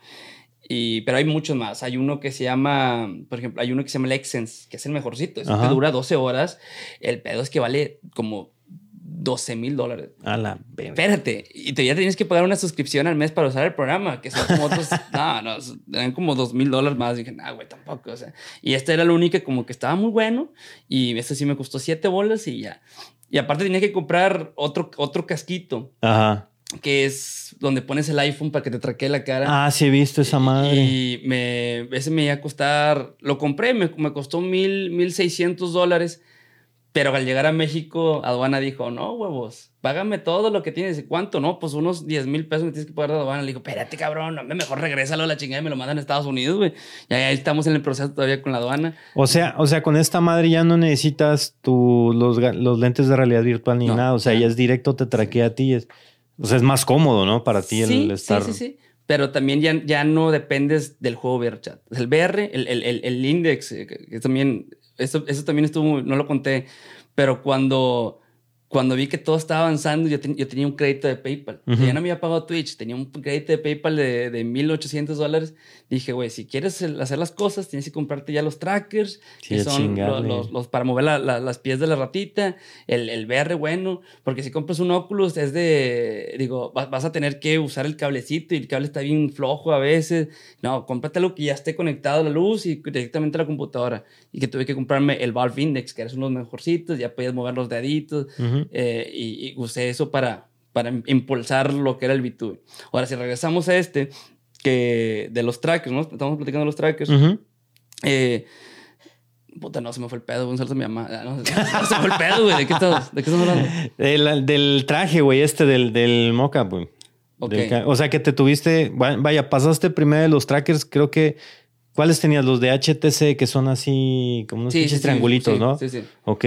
Y, pero hay muchos más. Hay uno que se llama, por ejemplo, hay uno que se llama el Excense, que es el mejorcito. Este dura 12 horas. El pedo es que vale como 12 mil dólares. A la Espérate. Y te, ya tienes que pagar una suscripción al mes para usar el programa, que son como otros. no, no, eran como 2 mil dólares más. Y dije, no, güey, tampoco. O sea, y este era lo único como que estaba muy bueno. Y este sí me costó 7 bolas y ya. Y aparte tenía que comprar otro, otro casquito. Ajá que es donde pones el iPhone para que te traquee la cara. Ah, sí he visto esa madre. Y me, ese me iba a costar, lo compré, me, me costó mil, mil seiscientos dólares, pero al llegar a México, aduana dijo, no, huevos, págame todo lo que tienes. ¿Cuánto? No, pues unos 10 mil pesos me tienes que pagar de aduana. Le digo, espérate, cabrón, no, mejor regrésalo a la chingada y me lo mandan a Estados Unidos, güey. Y ahí estamos en el proceso todavía con la aduana. O sea, o sea, con esta madre ya no necesitas tu, los, los lentes de realidad virtual ni nada. O sea, ya es directo, te traquea a ti. Es... O sea, es más cómodo, ¿no? Para ti el estar. Sí, sí, sí. pero también ya, ya no dependes del juego VRChat. El VR, el, el, el, index, eh, que también, eso, eso también estuvo, no lo conté, pero cuando cuando vi que todo estaba avanzando, yo, yo tenía un crédito de PayPal. Ya no me había pagado Twitch, tenía un crédito de PayPal de, de 1.800 dólares. Dije, güey, si quieres hacer las cosas, tienes que comprarte ya los trackers, que son los, los, para mover las pies de la ratita, el, el VR bueno, porque si compras un Oculus es de, digo, vas, a tener que usar el cablecito y el cable está bien flojo a veces. No, cómprate algo que ya esté conectado a la luz y directamente a la computadora. Y que tuve que comprarme el Valve Index, que es uno de los mejorcitos, ya podías mover los deditos. Eh, y, usé eso para, para impulsar lo que era el VTube. Ahora, si regresamos a este, que de los trackers, ¿no? Estamos platicando de los trackers. eh, puta, no, se me fue el pedo, un saludo a mi mamá. Ah, no, se me fue el pedo, güey. ¿De qué estás, de qué estás hablando? del traje, güey, este del, del mocha, güey. o sea que te tuviste, vaya, pasaste primero de los trackers, creo que ¿Cuáles tenías? Los de HTC, que son así como unos pinches triangulitos, ¿no? Sí, sí. Ok.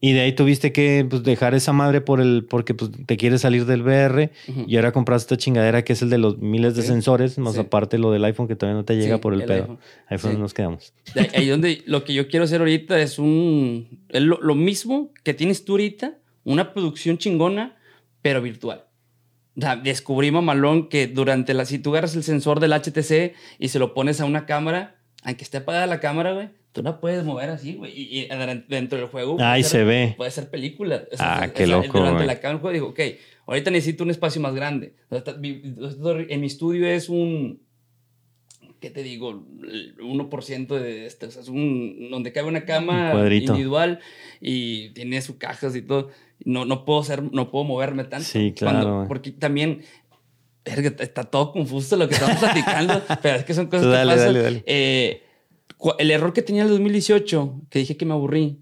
Y de ahí tuviste que pues, dejar esa madre por el, porque pues, te quieres salir del VR y ahora compraste esta chingadera que es el de los miles de sensores, más aparte lo del iPhone que todavía no te llega por el, pedo. Ahí fue donde nos quedamos. Ahí donde lo que yo quiero hacer ahorita es un. lo, lo mismo que tienes tú ahorita, una producción chingona, pero virtual. O sea, descubrimos malón que durante la. Si tú agarras el sensor del HTC y se lo pones a una cámara, aunque esté apagada la cámara, güey, tú la puedes mover así, güey. Y, dentro del juego. Ahí se ve. Puede ser película. ah, qué loco. Durante la cámara, juego digo, ok, ahorita necesito un espacio más grande. En mi estudio es un. ¿Qué te digo? 1% de esto. O sea, es un. Donde cabe una cama individual y tiene sus cajas y todo no, no puedo ser, no puedo moverme tanto. Sí, claro. porque también está todo confuso lo que estamos platicando, pero es que son cosas que pasan. Dale, dale. Eh, el error que tenía en el 2018, que dije que me aburrí,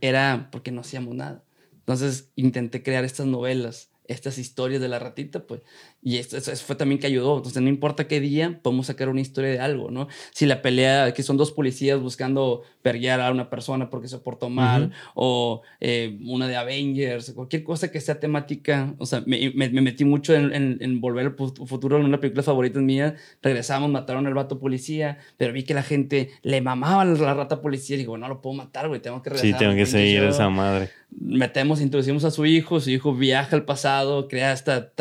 era porque no hacíamos nada. Entonces intenté crear estas novelas, estas historias de la ratita, pues, y eso, fue también que ayudó. Entonces, no importa qué día, podemos sacar una historia de algo, ¿no? Si la pelea, que son dos policías buscando perguear a una persona porque se portó mal, o eh, una de Avengers, cualquier cosa que sea temática. O sea, me, me, metí mucho en, en, Volver al Futuro, en una película favorita mía. Regresamos, mataron al vato policía, pero vi que la gente le mamaba la rata policía. Y digo, no lo puedo matar, güey, tengo que regresar. Sí, tengo que seguir esa madre. Metemos, introducimos a su hijo, su hijo viaja al pasado, crea hasta,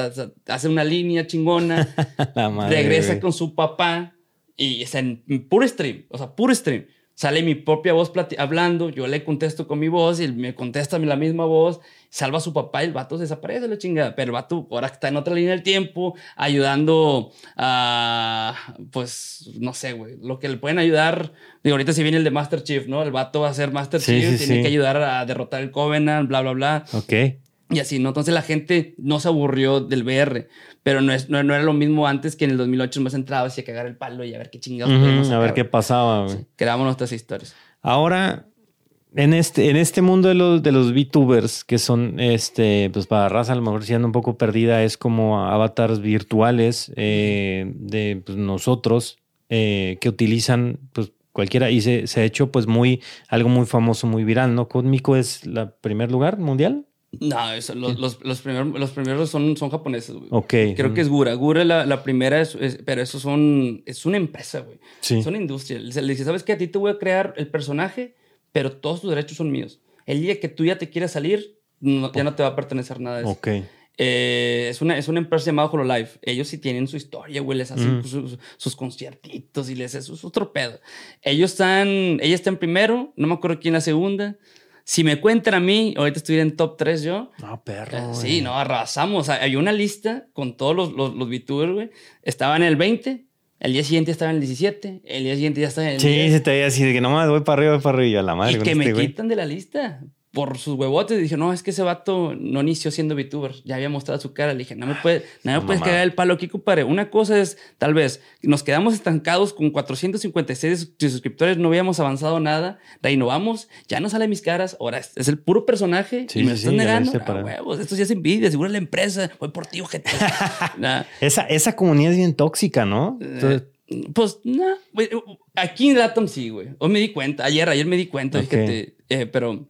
hace una línea chingona, regresa con su papá y es en puro stream, o sea, puro stream. Sale mi propia voz hablando, yo le contesto con mi voz y él me contesta la misma voz, salva a su papá y el vato desaparece la chingada. Pero el vato ahora está en otra línea del tiempo, ayudando a, pues, no sé, güey, lo que le pueden ayudar. Digo, ahorita si viene el de Master Chief, ¿no? El vato va a ser Master Chief, tiene que ayudar a derrotar el Covenant, bla, bla, bla. Ok. Y así, ¿no? Entonces la gente no se aburrió del VR, pero no, es, no, era lo mismo antes que en el 2008 más entraba así a cagar el palo y a ver qué chingados A ver qué pasaba, güey. creamos nuestras historias. Ahora, en este, en este mundo de los, de los VTubers, que son, este, pues para raza a lo mejor siendo un poco perdida, es como avatars virtuales eh, de pues, nosotros eh, que utilizan, pues cualquiera, y se, se, ha hecho pues muy, algo muy famoso, muy viral, ¿no? Cósmico es el primer lugar mundial. No, eso, los, los, los, primeros, los primeros son, son japoneses, güey. Ok. Creo que es Gura. Gura la, la primera, es, pero eso son, es una empresa, güey. Sí. Es una industria. Le dice, ¿sabes qué? A ti te voy a crear el personaje, pero todos tus derechos son míos. El día que tú ya te quieras salir, ya no te va a pertenecer nada de eso. Ok. Eh, es, una, es una empresa llamada HoloLive. Ellos sí tienen su historia, güey. Les hacen mm. sus, sus, conciertitos y les es otro pedo. Ellos están, ella está en primero, no me acuerdo quién la segunda. Si me cuentan a mí, ahorita estuviera en top 3 yo. No, perro. Eh, sí, no, arrasamos. Hay una lista con todos los, los, los VTubers, güey. Estaba en el 20, el día siguiente estaba en el 17, el día siguiente ya estaba en el Sí, se te veía así de que no más voy para arriba, voy para arriba, la madre. Y que me este quitan de la lista por sus huevotes, dije, no, es que ese vato no inició siendo VTuber, ya había mostrado su cara. Le dije, no me, puede, no me puedes cagar el palo aquí, compadre. Una cosa es, tal vez, nos quedamos estancados con 456 suscriptores, no habíamos avanzado nada, reinnovamos, ya no sale mis caras, ahora es, el puro personaje y me estás negando. Ah, huevos, esto ya es envidia, seguro la empresa, voy por ti, ojete. esa, esa comunidad es bien tóxica, ¿no? Eh, pues, no, aquí en Latam sí, güey. Hoy me di cuenta, ayer, ayer me di cuenta, fíjate, eh, pero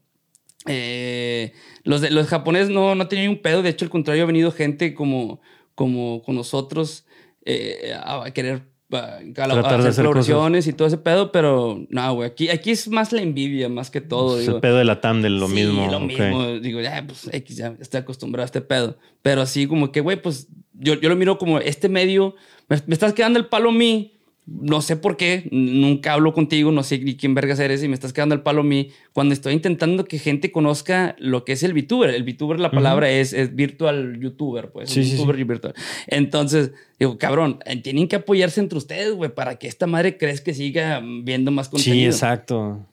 eh, los, de, los japoneses no, no tenían un pedo, de hecho, al contrario, ha venido gente como, como con nosotros. eh, a querer a, hacer, colaboraciones y todo ese pedo, pero no, güey, aquí, aquí es más la envidia, más que todo. Ese pedo de la TAM de lo sí, mismo. lo mismo. Digo, ya, pues X, ya estoy acostumbrado a este pedo. Pero así como que, güey, pues yo, yo lo miro como este medio, me, me estás quedando el palo a mí no sé por qué, nunca hablo contigo, no sé ni quién vergas eres y me estás quedando el palo a mí cuando estoy intentando que gente conozca lo que es el VTuber. El VTuber, la palabra es, es virtual YouTuber, pues. Sí, YouTuber y virtual. Entonces, digo, cabrón, eh, tienen que apoyarse entre ustedes, güey, para que esta madre crees que siga viendo más contenido. Sí, exacto.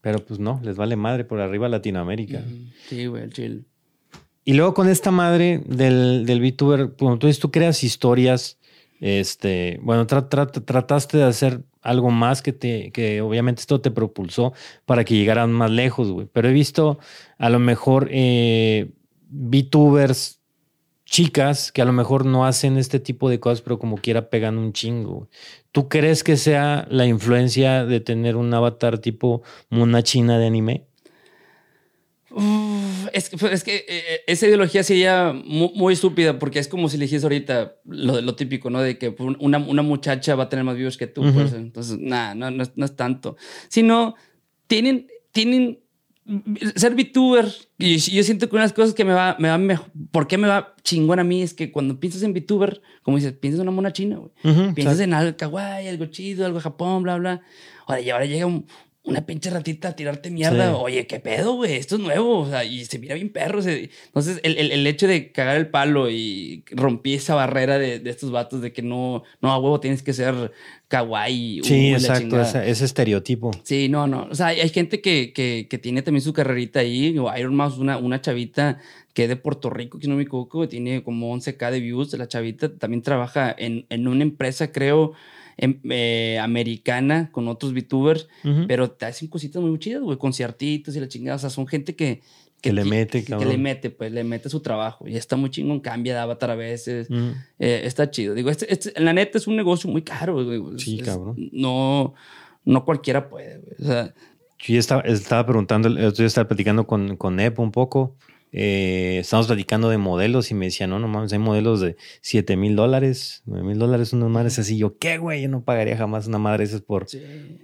Pero pues no, les vale madre por arriba Latinoamérica. Sí, güey, el chill. Y luego con esta madre del, del VTuber, pues, entonces tú creas historias este, bueno, trataste de hacer algo más que te, que obviamente esto te propulsó para que llegaran más lejos, güey. Pero he visto a lo mejor eh, VTubers chicas que a lo mejor no hacen este tipo de cosas, pero como quiera pegan un chingo. ¿Tú crees que sea la influencia de tener un avatar tipo una china de anime? Es, pues, es, que eh, eh, esa ideología sería muy, estúpida porque es como si le dijese ahorita lo, lo típico, ¿no? De que pues, una, una, muchacha va a tener más views que tú. pues, entonces, nada, no, no, no, es tanto. Sino, tienen, tienen ser VTuber. Y yo siento que una de las cosas que me va, me va mejor. ¿Por qué me va chingón a mí? Es que cuando piensas en VTuber, como dices, piensas en una mona china, güey. piensas en algo kawaii, algo chido, algo Japón, bla, bla. Ahora, y ahora llega un, una pinche ratita a tirarte mierda. Oye, ¿qué pedo, güey? Esto es nuevo. O sea, y se mira bien perro. Entonces, el, el, el, hecho de cagar el palo y rompí esa barrera de, de, estos vatos de que no, no, a huevo tienes que ser kawaii. Sí, exacto. Ese, estereotipo. Sí, no, no. O sea, hay, gente que, que, que, tiene también su carrerita ahí. O Iron Mouse, una, una chavita que es de Puerto Rico, que no me equivoco, tiene como 11k de views. La chavita también trabaja en, en una empresa, creo eh, americana con otros VTubers, pero te hacen cositas muy chidas, güey, conciertitos y la chingada. O sea, son gente que. Que, le mete, que, que le mete, pues le mete su trabajo. Y está muy chingón, cambia de avatar a veces. Eh, está chido. Digo, este, este, la neta es un negocio muy caro, güey. Sí, cabrón. No, no cualquiera puede, güey. O sea. Yo estaba, estaba preguntando, estoy estaba platicando con, con Ep un poco eh, estamos platicando de modelos y me decía, no, no mames, hay modelos de 7 mil dólares, 9 mil dólares, unas madres así. Yo, ¿qué, güey? Yo no pagaría jamás una madre esas por,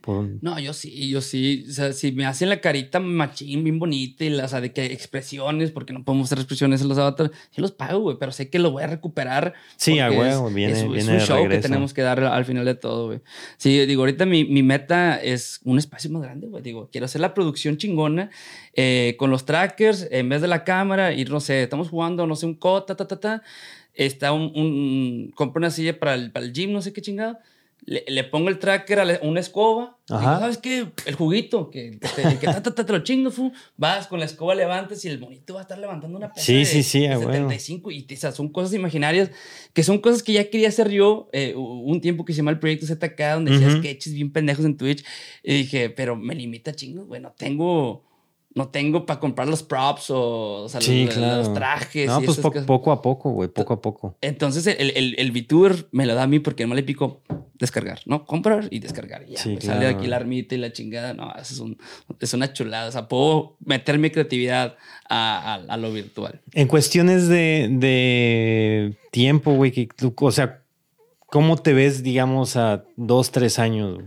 por No, yo sí, yo sí. O sea, si me hacen la carita machín, bien bonita, y la, o sea, de que expresiones, porque no podemos hacer expresiones en los avatars, yo los pago, güey, pero sé que lo voy a recuperar. Sí, a huevo, viene, es, viene es un show que tenemos que dar al final de todo, güey. Sí, digo, ahorita mi, mi meta es un espacio más grande, güey. Digo, quiero hacer la producción chingona eh, con los trackers, en vez de la cámara, y no sé, estamos jugando, no sé, un co, ta, ta, ta, ta. Está un, un compré una silla para el, para el gym, no sé qué chingada. Le, le, pongo el tracker a una escoba. Ajá. ¿Sabes qué? El juguito, que, que, que ta, ta, ta, te lo chingo, fu. vas con la escoba, levantas y el monito va a estar levantando una pesa sí, de, sí, sí, de 75. Bueno. Y o sea, son cosas imaginarias que son cosas que ya quería hacer yo. Eh, un tiempo que se llama el proyecto ZK, donde uh -huh. hacía sketches bien pendejos en Twitch. Y dije, pero me limita chingos. Bueno, tengo no tengo para comprar los props o, o sea, sí, los, claro. los, trajes. No, pues po poco a poco, güey, poco a poco. Entonces el, el, el VTuber me lo da a mí porque no le pico descargar, ¿no? Comprar y descargar. Y ya, sí, pues, claro. sale aquí la armita y la chingada. No, eso es, un, es una chulada. O sea, puedo meter mi creatividad a, a, a lo virtual. En cuestiones de, de tiempo, güey, o sea, ¿cómo te ves, digamos, a dos, tres años?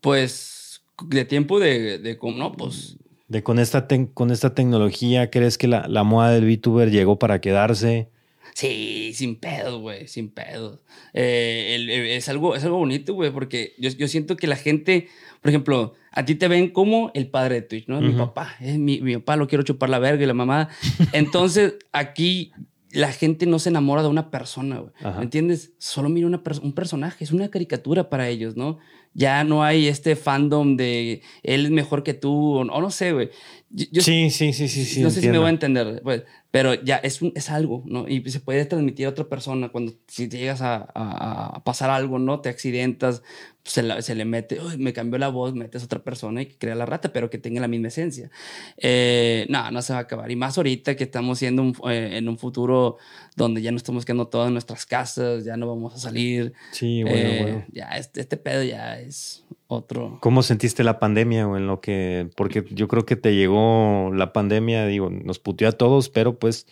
Pues de tiempo de, de, de no, pues de con esta, con esta tecnología, ¿crees que la, la moda del VTuber llegó para quedarse? Sí, sin pedos, güey, sin pedos. Eh, el, el, es, algo, es algo bonito, güey, porque yo, yo, siento que la gente, por ejemplo, a ti te ven como el padre de Twitch, ¿no? Uh -huh. Mi papá, es mi, mi papá lo quiero chupar la verga y la mamá. Entonces, aquí la gente no se enamora de una persona, güey. ¿Me entiendes? Solo mira una per un personaje, es una caricatura para ellos, ¿no? Ya no hay este fandom de él es mejor que tú, o, no sé, güey. Sí, sí, sí, sí, sí. No sé si me voy a entender, pues, pero ya es, un, es algo, ¿no? Y se puede transmitir a otra persona cuando si te llegas a, a, a pasar algo, ¿no? Te accidentas, se, la, se le mete, Uy, me cambió la voz, metes a otra persona y crea la rata, pero que tenga la misma esencia. Eh, no, no se va a acabar. Y más ahorita que estamos siendo un, eh, en un futuro donde ya no estamos quedando todas en nuestras casas, ya no vamos a salir. Sí, bueno, eh, bueno. Ya este, este pedo ya es otro. ¿Cómo sentiste la pandemia o en lo que, porque yo creo que te llegó la pandemia, digo, nos puteó a todos, pero pues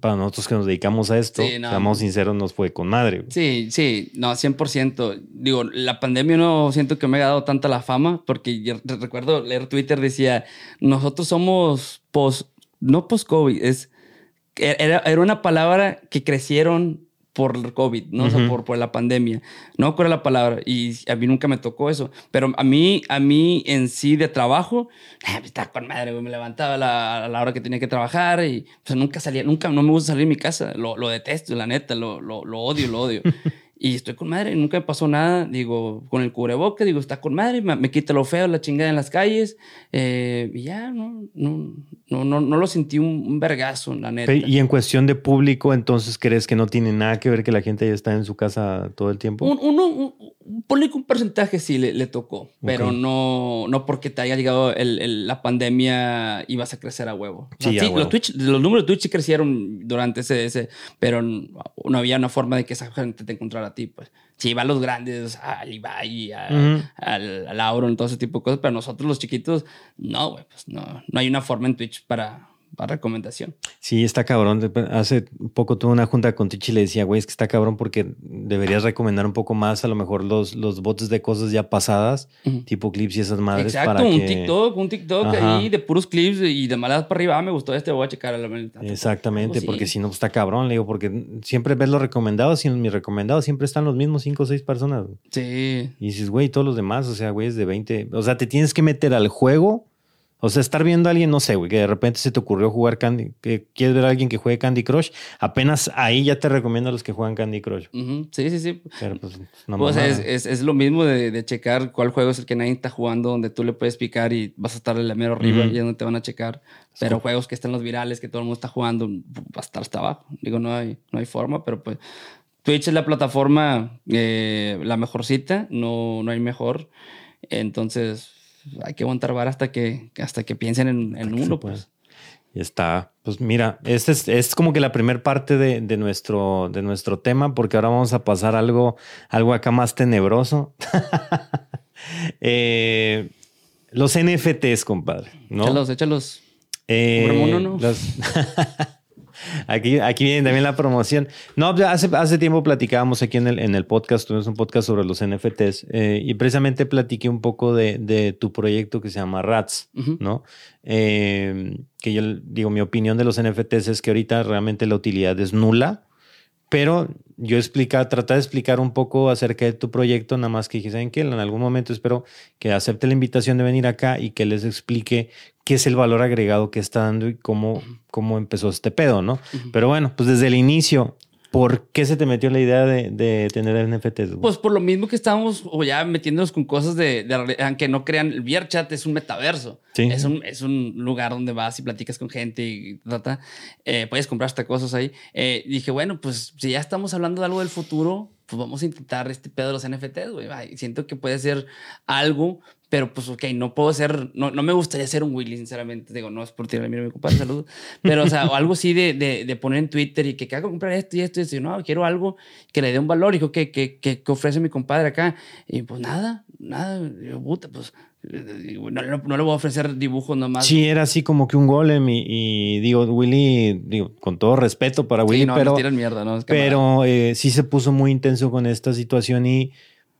para nosotros que nos dedicamos a esto, seamos sinceros, nos fue con madre. Sí, sí, no, 100%. Digo, la pandemia no siento que me haya dado tanta la fama, porque yo recuerdo leer Twitter, decía, nosotros somos post, no post-COVID, es, era, era una palabra que crecieron por COVID, ¿no? O sea, por, por, la pandemia. No recuerdo la palabra y a mí nunca me tocó eso. Pero a mí, a mí en sí de trabajo, eh, estaba con madre, Me levantaba a la, a la, hora que tenía que trabajar y pues, nunca salía, nunca, no me gusta salir de mi casa. Lo, lo detesto, la neta, lo, lo, lo odio, lo odio. Y estoy con madre, nunca me pasó nada. Digo, con el cubreboca, digo, está con madre, me, quita lo feo, la chingada en las calles. Eh, y ya, no, no, no, no, no lo sentí un, vergazo, la neta. Y en cuestión de público, entonces, ¿crees que no tiene nada que ver que la gente ya está en su casa todo el tiempo? Un, uno, un, público, un porcentaje sí le, le tocó, pero no, no porque te haya llegado el, la pandemia ibas a crecer a huevo. sí, Los, Twitch, los números de Twitch crecieron durante ese, ese, pero no había una forma de que esa gente te encontrara ti, pues. Sí, va a los grandes, al Ibai, al, al, Auron, todo ese tipo de cosas, pero nosotros los chiquitos, no, güey, pues no, no hay una forma en Twitch para, para recomendación. Sí, está cabrón. Hace poco tuve una junta con Twitch y le decía, güey, es que está cabrón porque deberías recomendar un poco más a lo mejor los, los bots de cosas ya pasadas, tipo clips y esas madres. Exacto, un TikTok, un TikTok ahí de puros clips y de maladas para arriba. Ah, me gustó este, voy a checar. Exactamente, porque si no, pues está cabrón, le digo, porque siempre ves los recomendados y en mis recomendados siempre están los mismos cinco o seis personas. Sí. Y dices, güey, todos los demás, o sea, güey, es de 20. O sea, te tienes que meter al juego o sea, estar viendo a alguien, no sé, güey, que de repente se te ocurrió jugar Candy, que quieres ver a alguien que juegue Candy Crush, apenas ahí ya te recomiendo a los que juegan Candy Crush. Sí, sí, sí. Pero pues, no pues es, es, es, lo mismo de, de, checar cuál juego es el que nadie está jugando, donde tú le puedes picar y vas a estar en la mero arriba y es donde te van a checar. Pero juegos que están los virales, que todo el mundo está jugando, va a estar hasta abajo. Digo, no hay, no hay forma, pero pues Twitch es la plataforma, eh, la mejorcita, no, no hay mejor. Entonces, hay que aguantar vara hasta que, hasta que piensen en, en uno, pues. Y está. Pues mira, este es, es como que la primera parte de, de, nuestro, de nuestro tema, porque ahora vamos a pasar algo, algo acá más tenebroso. eh, los NFTs, compadre. ¿no? Échalos, échalos. Eh, ¿no? Aquí, aquí viene también la promoción. No, hace, hace tiempo platicábamos aquí en el, en el podcast, tuvimos un podcast sobre los NFTs eh, y precisamente platiqué un poco de, de, tu proyecto que se llama RATS, ¿no? Eh, que yo digo, mi opinión de los NFTs es que ahorita realmente la utilidad es nula, pero yo explica, traté de explicar un poco acerca de tu proyecto, nada más que dije, ¿saben qué? En algún momento espero que acepte la invitación de venir acá y que les explique qué es el valor agregado que está dando y cómo, cómo empezó este pedo, ¿no? Pero bueno, pues desde el inicio, ¿Por qué se te metió la idea de, de tener NFTs? Pues por lo mismo que estamos o ya metiéndonos con cosas de, aunque no crean, el VRChat es un metaverso. Es, un, es un lugar donde vas y platicas con gente y trata, eh, puedes comprar hasta cosas ahí. Eh, dije, bueno, pues si ya estamos hablando de algo del futuro, pues vamos a intentar este pedo de los NFTs, güey. Siento que puede ser algo pero pues, ok, no puedo ser, no, no me gustaría ser un Willy, sinceramente. Digo, no es por tirarle a mi compadre, saludos. Pero, o sea, o algo así de, de, de, poner en Twitter y que, haga comprar esto y esto y esto. no, quiero algo que le dé un valor. Hijo, que, que, que, ofrece mi compadre acá. Y pues nada, nada. Yo, puta, pues no, no, le voy a ofrecer dibujos nomás. Sí, era así como que un golem y, digo, Willy, digo, con todo respeto para Willy, pero, mierda, ¿no? pero eh, sí se puso muy intenso con esta situación y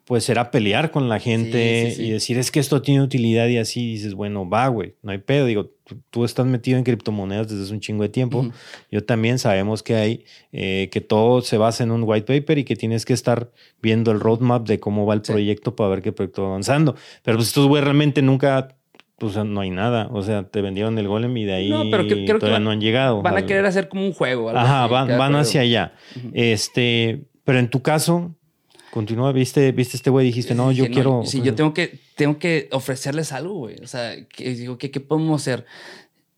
pues era pelear con la gente y decir, es que esto tiene utilidad y así dices, bueno, va, güey, no hay pedo. Digo, tú, estás metido en criptomonedas desde hace un chingo de tiempo. Yo también sabemos que hay, eh, que todo se basa en un white paper y que tienes que estar viendo el roadmap de cómo va el proyecto para ver qué proyecto va avanzando. Pero pues estos güey realmente nunca pues no hay nada. O sea, te vendieron el golem y de ahí todavía no han llegado. Van a querer hacer como un juego. Ajá, van, hacia allá. Este, pero en tu caso, Continúa, viste, viste este güey, dijiste, no, yo quiero. Sí, yo tengo que, tengo que ofrecerles algo, güey. O sea, que, digo, ¿qué, ¿qué podemos hacer?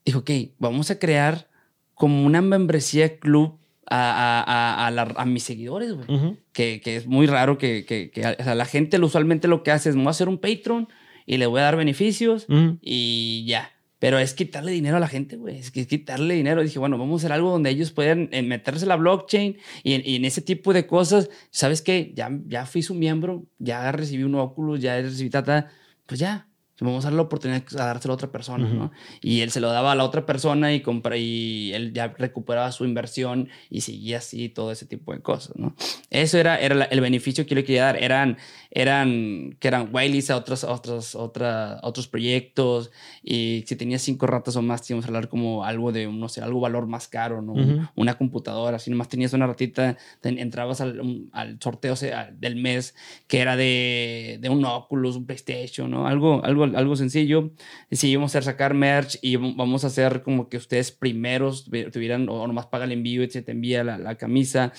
Dijo, ok, vamos a crear como una membresía club a, a, a, a mis seguidores, güey. que, que, es muy raro que, que, que o sea, la gente usualmente lo que hace es, me voy a hacer un Patreon y le voy a dar beneficios y ya. Pero es quitarle dinero a la gente, güey. Es, quitarle dinero. dije, bueno, vamos a hacer algo donde ellos puedan eh, meterse la blockchain y en, ese tipo de cosas. ¿Sabes qué? Ya, ya fui su miembro, ya recibí un óculos, ya recibí tata. Pues ya, vamos a dar la oportunidad de dárselo a otra persona, ¿no? Y él se lo daba a la otra persona y, compra, y él ya recuperaba su inversión y seguía así todo ese tipo de cosas, ¿no? Eso era, era el beneficio que yo le quería dar. Eran, eran, que eran waileys a otros, otros, otra, otros proyectos y si tenías cinco ratas o más, íbamos a hablar como algo de, no sé, algo valor más caro, ¿no? Una computadora, si nomás tenías una ratita, entrabas al, al sorteo del mes que era de, de un Oculus, un PlayStation, ¿no? Algo, algo algo sencillo. Si vamos a sacar merch y vamos a hacer como que ustedes primeros tuvieran, o nomás paga el envío y se te envía la, camisa.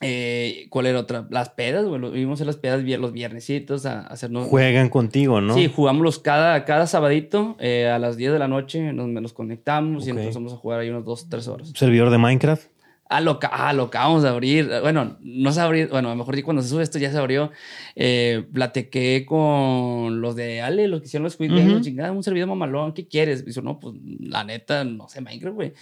Eh, ¿Cuál era otra? Las pedas, bueno, vimos en las pedas los viernesitos a, hacernos. Juegan contigo, ¿no? Sí, jugamos cada, cada sabadito eh, a las 10 de la noche, nos, nos conectamos y empezamos a jugar ahí unos 2, 3 horas. ¿Servidor de Minecraft? Ah, lo, ah, lo acabamos de abrir. Bueno, no se abrió. Bueno, a lo mejor cuando se sube esto ya se abrió. Eh, platiqué con los de Ale, los que hicieron los Squid Game. Chingada, un servidor mamalón. ¿Qué quieres? Dice, no, pues la neta, no sé, Minecraft, güey.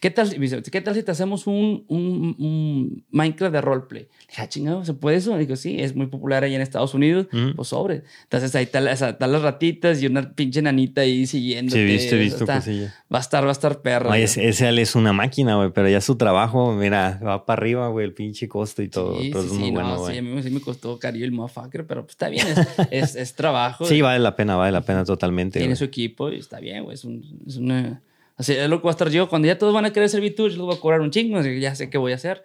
¿Qué tal, ¿qué tal si te hacemos un, un, Minecraft de roleplay? Dije, ah, chingado, ¿se puede eso? Digo, sí, es muy popular ahí en Estados Unidos. Pues sobre. Entonces ahí están, las ratitas y una pinche nanita ahí siguiendo. Sí, viste, visto, Va a estar, va a estar perro. ese, ese Ale es una máquina, güey, pero ya su trabajo mira, va para arriba, güey, el pinche costo y todo. Sí, sí, sí, no, sí, a mí sí me costó cariño el motherfucker, pero pues está bien, es, es, trabajo. sí, vale la pena, vale la pena totalmente. Tiene su equipo y está bien, güey, es, un, es una... Así es lo que va a estar yo. Cuando ya todos van a querer tú, yo les voy a cobrar un chingo, así ya sé qué voy a hacer.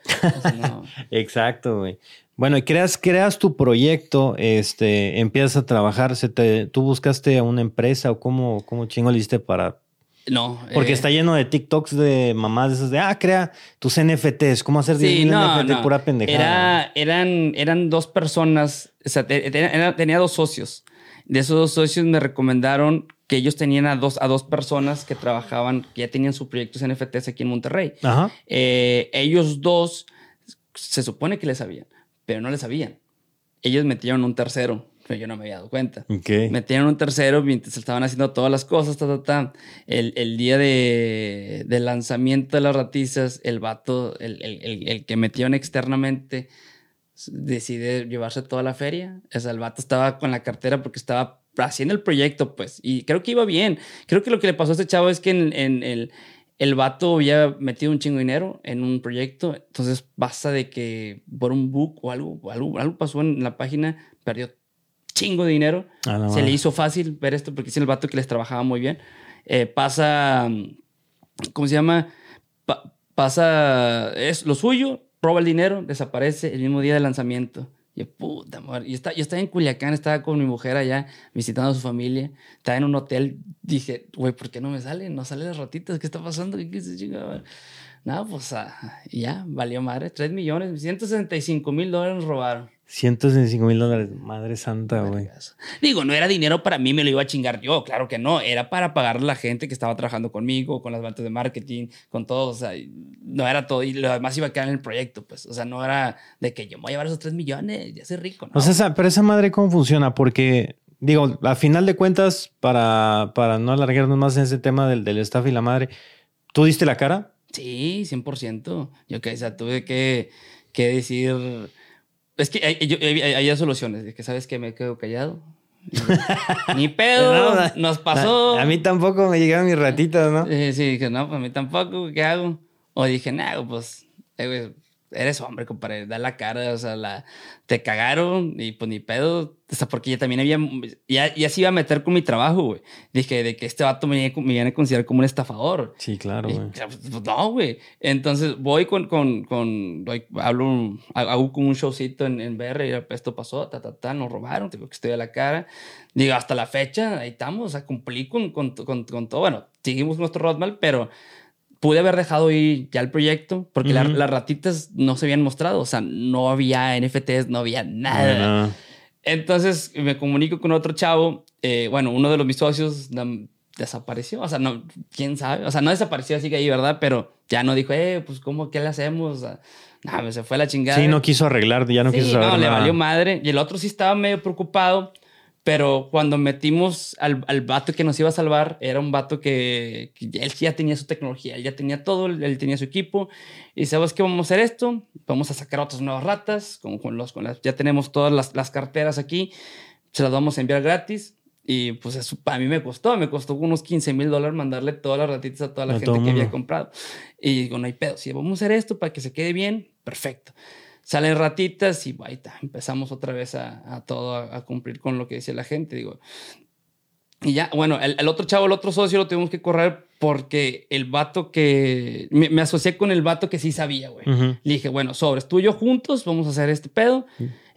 Exacto, güey. Bueno, y creas, creas tu proyecto, este, empiezas a trabajar, se te, ¿tú buscaste a una empresa o cómo, cómo chingo le para no. Porque eh, está lleno de TikToks de mamás de esas de, ah, crea tus NFTs, ¿cómo hacer sí, no, NFT pura pendejada? Era, eran, eran dos personas, o sea, tenía, dos socios. De esos dos socios me recomendaron que ellos tenían a dos, a dos personas que trabajaban, que ya tenían sus proyectos NFTs aquí en Monterrey. Ajá. Eh, ellos dos se supone que les sabían, pero no les sabían. Ellos metieron un tercero pero yo no me había dado cuenta. Okay. Metieron un tercero mientras estaban haciendo todas las cosas, ta, ta, ta. El, el día de, de, lanzamiento de las ratizas, el vato, el, el, el, que metieron externamente, decide llevarse toda la feria. O sea, el vato estaba con la cartera porque estaba haciendo el proyecto, pues, y creo que iba bien. Creo que lo que le pasó a este chavo es que en, en el, el vato había metido un chingo de dinero en un proyecto, entonces pasa de que por un bug o algo, algo, algo pasó en la página, perdió chingo de dinero. se le hizo fácil ver esto porque es el vato que les trabajaba muy bien. Eh, pasa, ¿cómo se llama? pasa, es lo suyo, roba el dinero, desaparece el mismo día del lanzamiento. Y puta madre. Y está, yo estaba en Culiacán, estaba con mi mujer allá visitando a su familia. Estaba en un hotel. Dije, güey, ¿por qué no me sale? No sale las ratitas. ¿Qué está pasando? ¿Qué se chingada? No, pues ah, ya, valió madre. 3 millones, 165 mil dólares nos robaron. 165 mil dólares, madre santa, güey. Digo, no era dinero para mí, me lo iba a chingar yo, claro que no. Era para pagar a la gente que estaba trabajando conmigo, con las ventas de marketing, con todo. O sea, no era todo. Y lo demás iba a quedar en el proyecto, pues. O sea, no era de que yo me voy a llevar esos 3 millones, ya soy rico, ¿no? O sea, pero esa madre, ¿cómo funciona? Porque, digo, a final de cuentas, para, para no alargarnos más en ese tema del, del staff y la madre, ¿tú diste la cara? Sí, 100%. Yo que, o sea, tuve que, que decir es que hay, soluciones. De que sabes que me quedo callado. Ni pedo, nos pasó. A, mí tampoco me llegaron mis ratitos, ¿no? Sí, sí, dije, no, pues a mí tampoco, ¿qué hago? O dije, no, pues, eh, eres hombre, compadre, da la cara, o sea, la, te cagaron y pues ni pedo, o sea, porque ya también había, ya, ya se iba a meter con mi trabajo, güey. Dije, de que este vato me, me iban a considerar como un estafador. Sí, claro, güey. Pues, no, güey. Entonces voy con, con, con, hablo, hago como un showcito en, en BR y esto pasó, ta, ta, ta, nos robaron, tengo que estoy a la cara. Digo, hasta la fecha, ahí estamos, o sea, cumplí con, con, con, con todo. Bueno, seguimos nuestro roadmap, pero pude haber dejado ir ya el proyecto porque las ratitas no se habían mostrado, o sea, no había NFTs, no había nada. Entonces me comunico con otro chavo, eh, bueno, uno de los mis socios desapareció, o sea, no, quién sabe, o sea, no desapareció así que ahí, ¿verdad? Pero ya no dijo, eh, pues, ¿cómo, qué le hacemos? no, se fue la chingada. Sí, no quiso arreglar, ya no quiso saber No, le valió madre. Y el otro sí estaba medio preocupado pero cuando metimos al, al, vato que nos iba a salvar, era un vato que, él ya tenía su tecnología, él ya tenía todo, él tenía su equipo. Y sabes qué vamos a hacer esto, vamos a sacar otras nuevas ratas, con, con los, con las, ya tenemos todas las, las, carteras aquí, se las vamos a enviar gratis. Y pues eso a mí me costó, me costó unos 15 mil dólares mandarle todas las ratitas a toda la gente que había comprado. Y digo, no hay pedo, si vamos a hacer esto para que se quede bien, perfecto. Salen ratitas y ahí está, empezamos otra vez a, todo, a, cumplir con lo que decía la gente. Digo, y ya, bueno, el, otro chavo, el otro socio lo tuvimos que correr porque el vato que. Me, asocié con el vato que sí sabía, güey. Le dije, bueno, sobres, tú y yo juntos, vamos a hacer este pedo.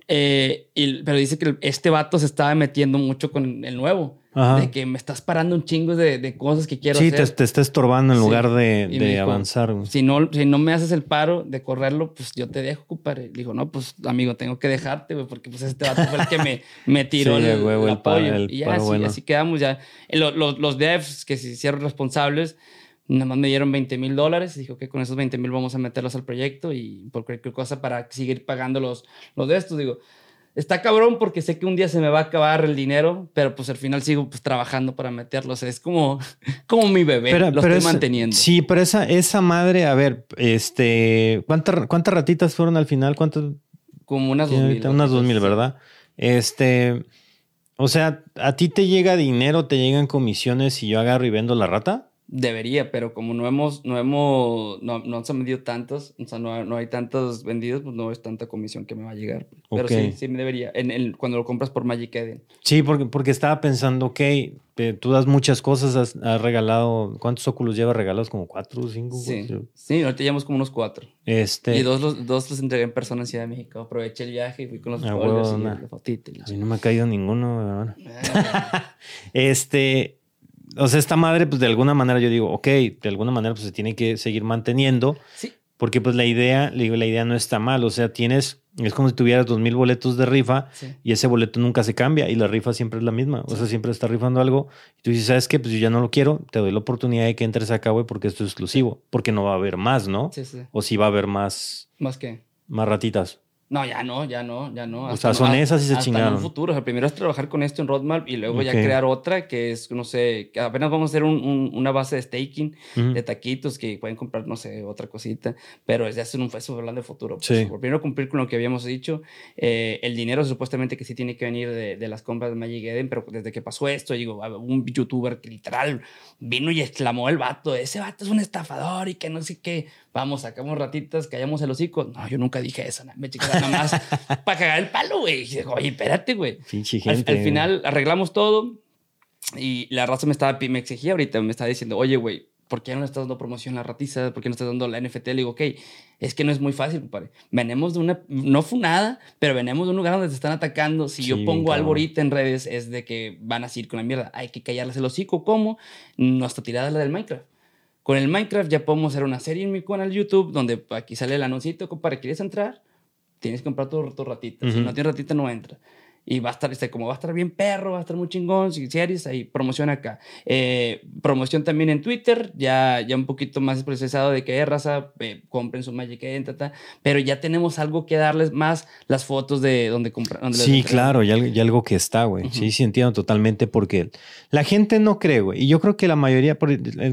Eh, pero dice que este vato se estaba metiendo mucho con el nuevo. De que me estás parando un chingo de, cosas que quiero hacer. Sí, te, está estorbando en lugar de, avanzar. Si no, si no me haces el paro de correrlo, pues yo te dejo, compadre. Dijo, no, pues amigo, tengo que dejarte, güey, porque pues este vato fue el que me, me tiró el, el, apoyo. y ya, así, así, quedamos ya. Los, los, los devs que se hicieron responsables Nada más me dieron 20 mil dólares. Dijo que con esos 20 mil vamos a meterlos al proyecto y por cualquier cosa para seguir pagando los, los de estos. Digo, está cabrón porque sé que un día se me va a acabar el dinero, pero pues al final sigo pues, trabajando para meterlos. es como, como mi bebé. Pero, lo estoy manteniendo. Sí, pero esa, esa madre, a ver, este, ¿cuántas, ¿cuántas ratitas fueron al final? ¿Cuántas? Como unas dos mil. Unas dos mil, ¿verdad? Este, o sea, ¿a ti te llega dinero, te llegan comisiones si yo agarro y vendo la rata? Debería, pero como no hemos, no hemos, no, no se han vendido tantos, o sea, no, no, hay tantos vendidos, pues no es tanta comisión que me va a llegar. Pero sí, sí me debería, en, el cuando lo compras por Magic Eden. Sí, porque, porque estaba pensando, ok, tú das muchas cosas, has, regalado, ¿cuántos óculos llevas regalados? ¿Como cuatro o cinco? Sí, sí ahorita llevamos como unos cuatro. Este... Y dos los, dos los entregué en persona en Ciudad de México. Aproveché el viaje y fui con los ah, y la fotita. A mí no me ha caído ninguno, ah, este... O sea, esta madre, pues de alguna manera yo digo, ok, de alguna manera pues se tiene que seguir manteniendo. Sí. Porque pues la idea, le digo, la idea no está mal. O sea, tienes, es como si tuvieras dos mil boletos de rifa y ese boleto nunca se cambia y la rifa siempre es la misma. O sea, siempre está rifando algo y tú dices, ¿sabes qué? Pues yo ya no lo quiero, te doy la oportunidad de que entres acá, güey, porque esto es exclusivo. Porque no va a haber más, ¿no? Sí, sí. O si va a haber más. ¿Más qué? Más ratitas. No, ya no, ya no, ya no. o sea, son esas y se chingaron. en un futuro. O sea, primero es trabajar con esto en Roadmap y luego ya crear otra que es, no sé, que apenas vamos a hacer un, una base de staking de taquitos que pueden comprar, no sé, otra cosita. Pero es de hacer un festival hablando de futuro. Pues, sí. Por primero cumplir con lo que habíamos dicho. Eh, el dinero supuestamente que sí tiene que venir de, de, las compras de Magic Eden, pero desde que pasó esto, digo, un youtuber que literal vino y exclamó el vato, ese vato es un estafador y que no sé qué vamos, sacamos ratitas, callamos el hocico. No, yo nunca dije eso, me chicas nada más para cagar el palo, güey. Oye, espérate, güey. Al, al, final arreglamos todo y la raza me estaba, me exigía ahorita, me estaba diciendo, oye, güey, ¿por qué no le estás dando promoción a la ratiza? ¿Por qué no estás dando la NFT? Le digo, ok, es que no es muy fácil, compadre. Venemos de una, no fue nada, pero venemos de un lugar donde te están atacando. Si yo pongo algo ahorita en redes, es de que van a seguir con la mierda. Hay que callarles el hocico. ¿Cómo? Nuestra tirada es la del Minecraft. Con el Minecraft ya podemos hacer una serie en mi canal YouTube donde aquí sale el anuncito, para ¿quieres entrar? Tienes que comprar tu, tu ratita. Si no tienes ratita, no entra y va a estar, este, como va a estar bien perro, va a estar muy chingón, series, ahí promoción acá. Eh, promoción también en Twitter, ya, ya un poquito más procesado de que eh, raza, eh, compren su Magic Eden, pero ya tenemos algo que darles más las fotos de donde compran. Sí, claro, ya, algo que está, güey. Sí, sí, entiendo totalmente porque la gente no cree, güey. Y yo creo que la mayoría,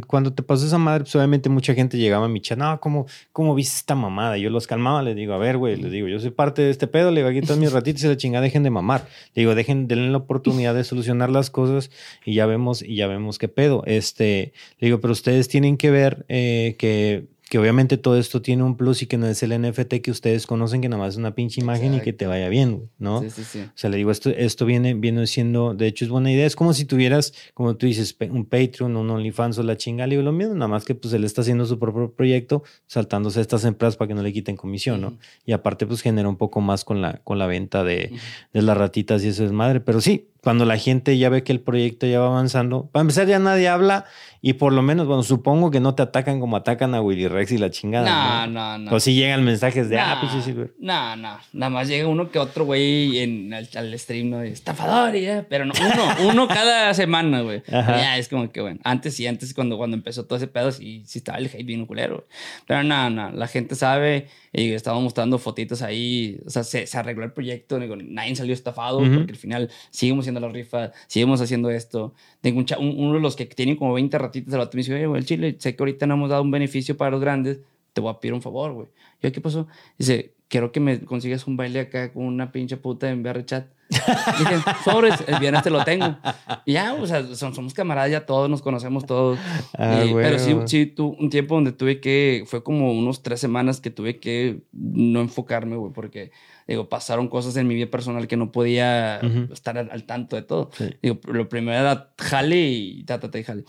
cuando te pasó esa madre, pues obviamente mucha gente llegaba a mi chat, no, ¿cómo, cómo viste esta mamada? Yo los calmaba, les digo, a ver, güey, les digo, yo soy parte de este pedo, le digo, aquí todos mis ratitos y la chingada, dejen de mamar digo, dejen, denle la oportunidad de solucionar las cosas y ya vemos, y ya vemos qué pedo. Este, digo, pero ustedes tienen que ver eh, que que obviamente todo esto tiene un plus y que no es el NFT que ustedes conocen, que nada más es una pinche imagen y que te vaya bien, ¿no? Sí, sí, sí. O sea, le digo, esto, esto viene, viene siendo, de hecho es buena idea, es como si tuvieras, como tú dices, un Patreon, un OnlyFans o la chinga, le digo lo mismo, nada más que pues él está haciendo su propio proyecto, saltándose a estas empresas para que no le quiten comisión, ¿no? Y aparte pues genera un poco más con la, con la venta de, de las ratitas y eso es madre, pero sí, cuando la gente ya ve que el proyecto ya va avanzando, para empezar ya nadie habla y por lo menos, bueno, supongo que no te atacan como atacan a Willy Rex y la chingada. No, no, no. O si llegan mensajes de, ah, pinche Silver. No, no. Nada más llega uno que otro güey en, al, stream, ¿no? Estafador ya. Pero no, uno, uno cada semana, güey. Ya es como que, bueno, antes sí, antes cuando, cuando empezó todo ese pedo, sí, sí estaba el hate bien culero. Pero no, no. La gente sabe y estaba mostrando fotitos ahí. O sea, se, se arregló el proyecto. Digo, nadie salió estafado porque al final seguimos haciendo la rifa, seguimos haciendo esto. Tengo un, uno de los que tienen como 20 ratitos de la me dice, oye, güey, el chile, sé que ahorita no hemos dado un beneficio para los grandes, te voy a pedir un favor, güey. Yo, ¿qué pasó? Dice, quiero que me consigas un baile acá con una pinche puta en VR chat. Dije, sobres, el viernes te lo tengo. Y ya, o sea, somos camaradas, ya todos nos conocemos todos. Ah, pero sí, sí, tu, un tiempo donde tuve que, fue como unos tres semanas que tuve que no enfocarme, güey, porque, digo, pasaron cosas en mi vida personal que no podía estar al, tanto de todo. Digo, lo primero era jale y ta, ta, ta, y jale.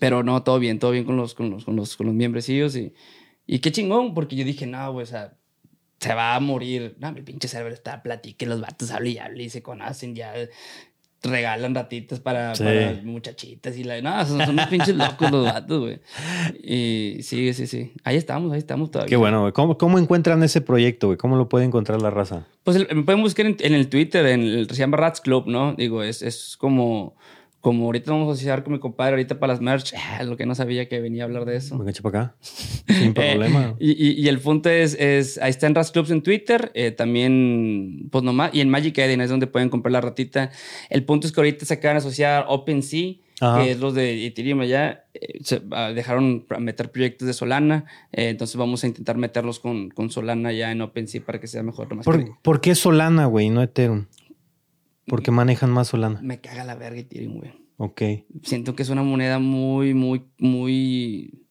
Pero no, todo bien, todo bien con los, con los, con los, con los miembrecillos y, y qué chingón, porque yo dije, no, güey, o sea, se va a morir. No, mi pinche server está, platique, los vatos hablan y hablan y se conocen, ya regalan ratitas para, muchachitas y la... No, son, son unos pinches locos los vatos, güey. Y sí, sí, sí. Ahí estamos, ahí estamos todavía. Qué bueno, güey. ¿Cómo, ¿Cómo, encuentran ese proyecto, güey? ¿Cómo lo puede encontrar la raza? Pues me pueden buscar en, el Twitter, en el, se llama Rats Club, ¿no? Digo, es, es como como ahorita vamos a asociar con mi compadre ahorita para las merch, ah, lo que no sabía que venía a hablar de eso. Venga, para acá. Sin eh, problema. y, y, el punto es, es, ahí está en Ras Clubs en Twitter, eh, también, pues nomás, y en Magic Eden es donde pueden comprar la ratita. El punto es que ahorita se acaban de asociar OpenSea, que es los de Ethereum allá, eh, se, ah, dejaron meter proyectos de Solana, entonces vamos a intentar meterlos con, con Solana ya en OpenSea para que sea mejor. ¿Por, ¿Por qué Solana, güey, no Ethereum? Porque manejan más Solana. Me caga la verga Ethereum, güey. Ok. Siento que es una moneda muy, muy, muy.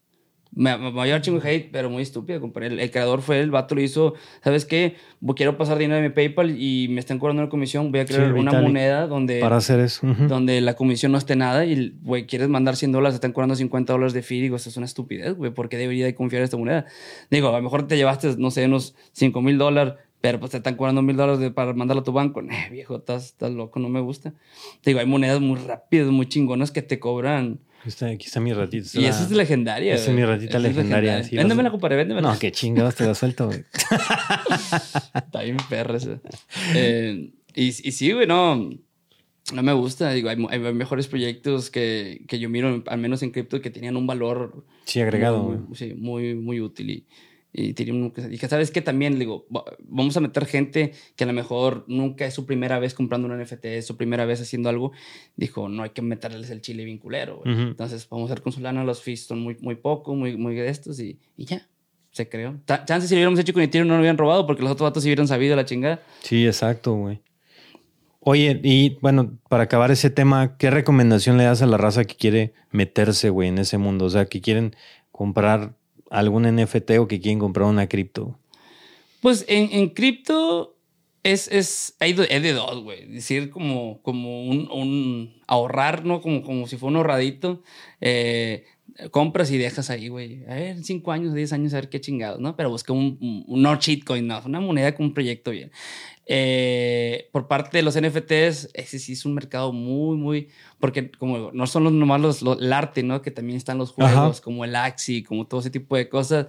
Me, me, va a chingo hate, pero muy estúpida, El, el, creador fue el vato, lo hizo. ¿Sabes qué? Quiero pasar dinero de mi PayPal y me están cobrando una comisión. Voy a crear una moneda donde. Para hacer eso. Donde la comisión no esté nada y, güey, quieres mandar 100 dólares, te están cobrando 50 dólares de fee. Digo, eso es una estupidez, güey. ¿Por qué debería de confiar en esta moneda? Digo, a lo mejor te llevaste, no sé, unos 5 mil dólares pero pues te están cobrando mil dólares para mandarlo a tu banco. Eh, viejo, estás, estás, loco, no me gusta. Te digo, hay monedas muy rápidas, muy chingonas que te cobran. Aquí está, mi ratita. Y esa es legendaria. Esa es mi ratita legendaria. legendaria. Véndemela, compadre, véndemela. No, qué chingados te da suelto, güey. está bien perra esa. Eh, y, y sí, güey, no. No me gusta, digo, hay, mejores proyectos que, que, yo miro, al menos en cripto, que tenían un valor. Sí, agregado. Muy, sí, muy, muy útil. Y, y dije, ¿sabes qué? También, digo, vamos a meter gente que a lo mejor nunca es su primera vez comprando un NFT, es su primera vez haciendo algo. Dijo, no hay que meterles el chile vinculero. Entonces, vamos a hacer con Solana, los fees son muy, muy poco, muy, muy de estos y, y ya. Se creó. Chances si lo hubiéramos hecho con Ethereum no lo hubieran robado porque los otros datos sí hubieran sabido la chingada. Sí, exacto, güey. Oye, y bueno, para acabar ese tema, ¿qué recomendación le das a la raza que quiere meterse, güey, en ese mundo? O sea, que quieren comprar algún NFT o que quieren comprar una cripto? Pues en, en cripto es, es, hay de, dos, güey. Decir como, como un, un, ahorrar, ¿no? Como, como si fuera un ahorradito. Eh, compras y dejas ahí, güey. A ver, cinco años, diez años, a ver qué chingados, ¿no? Pero busca un, un, un no cheatcoin, no, una moneda con un proyecto bien. Eh, por parte de los NFTs, ese sí es un mercado muy, muy, porque como no son los nomás los, el arte, ¿no? Que también están los juegos, como el Axi, como todo ese tipo de cosas,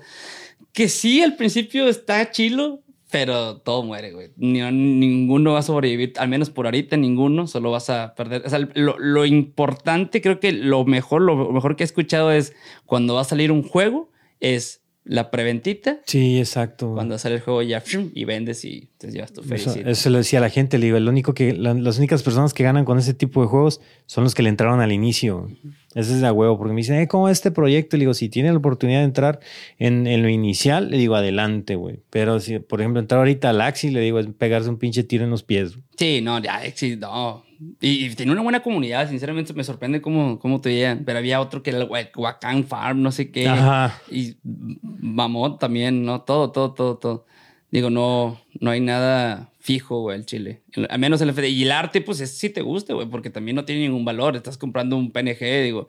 que sí al principio está chilo, pero todo muere, güey. ninguno va a sobrevivir, al menos por ahorita ninguno, solo vas a perder. O sea, lo, lo importante, creo que lo mejor, lo mejor que he escuchado es cuando va a salir un juego, es la preventita. Sí, exacto. Cuando sale el juego ya y vendes y te llevas tu felicidad. Eso, lo decía la gente, le digo, el único que, las únicas personas que ganan con ese tipo de juegos son los que le entraron al inicio. Ese es de huevo, porque me dicen, eh, ¿cómo es este proyecto? Le digo, si tiene la oportunidad de entrar en, en lo inicial, le digo, adelante, güey. Pero si, por ejemplo, entrar ahorita al Axi, le digo, es pegarse un pinche tiro en los pies. Sí, no, ya, Axi, no. Y, tiene una buena comunidad, sinceramente me sorprende cómo, cómo te veían. Pero había otro que era el Wakan Farm, no sé qué. Ajá. Y Mamot también, ¿no? Todo, todo, todo, todo. Digo, no, no hay nada fijo, güey, el chile. Al menos el FD. Y el arte, pues es, sí te gusta, güey, porque también no tiene ningún valor. Estás comprando un PNG, digo.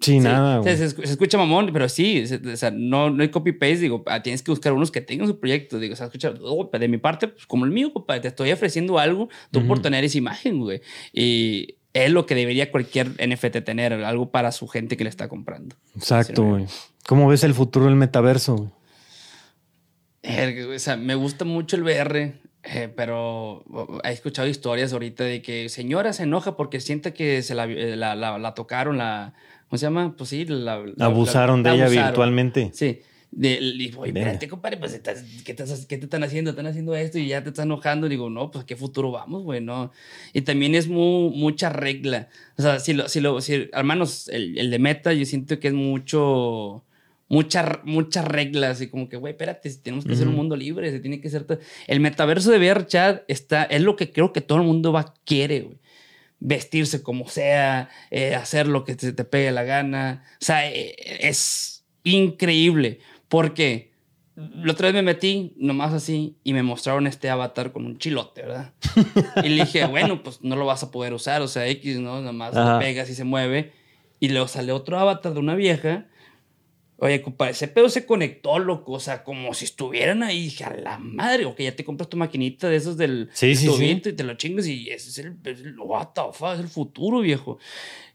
Sí, nada. Se, escucha mamón, pero sí, o sea, no, no hay copy-paste, digo, ah, tienes que buscar unos que tengan su proyecto, digo, o sea, escucha, oh, de mi parte, pues como el mío, compadre, te estoy ofreciendo algo, tú por tener esa imagen, güey. Y es lo que debería cualquier NFT tener, algo para su gente que le está comprando. Exacto, güey. ¿Cómo ves el futuro del metaverso? o sea, me gusta mucho el VR, eh, pero he escuchado historias ahorita de que señora se enoja porque siente que se la, eh, la, la, tocaron, la, ¿cómo se llama? Pues sí, la, abusaron de ella virtualmente. Sí. De, digo, espérate, compadre, pues, ¿qué, ¿qué, te están haciendo? Están haciendo esto y ya te están enojando. Digo, no, pues, ¿qué futuro vamos, güey? No. Y también es muy, mucha regla. O sea, si lo, si lo, si, al menos el, el de meta, yo siento que es mucho muchas muchas reglas y como que, güey, espérate, tenemos que ser un mundo libre, se tiene que ser... El metaverso de VR chat está, es lo que creo que todo el mundo va, quiere, güey. Vestirse como sea, eh, hacer lo que se te pegue la gana. O sea, eh, es increíble porque la otra vez me metí nomás así y me mostraron este avatar con un chilote, ¿verdad? y le dije, bueno, pues no lo vas a poder usar, o sea, X, ¿no? Nomás le pegas y se mueve. Y luego sale otro avatar de una vieja Oye, compadre, ese pedo se conectó, loco. O sea, como si estuvieran ahí. Dije, a la madre, o que ya te compras tu maquinita de esos del sí, sí, y te lo chingas y ese es el, es el, what the fuck, es el futuro, viejo.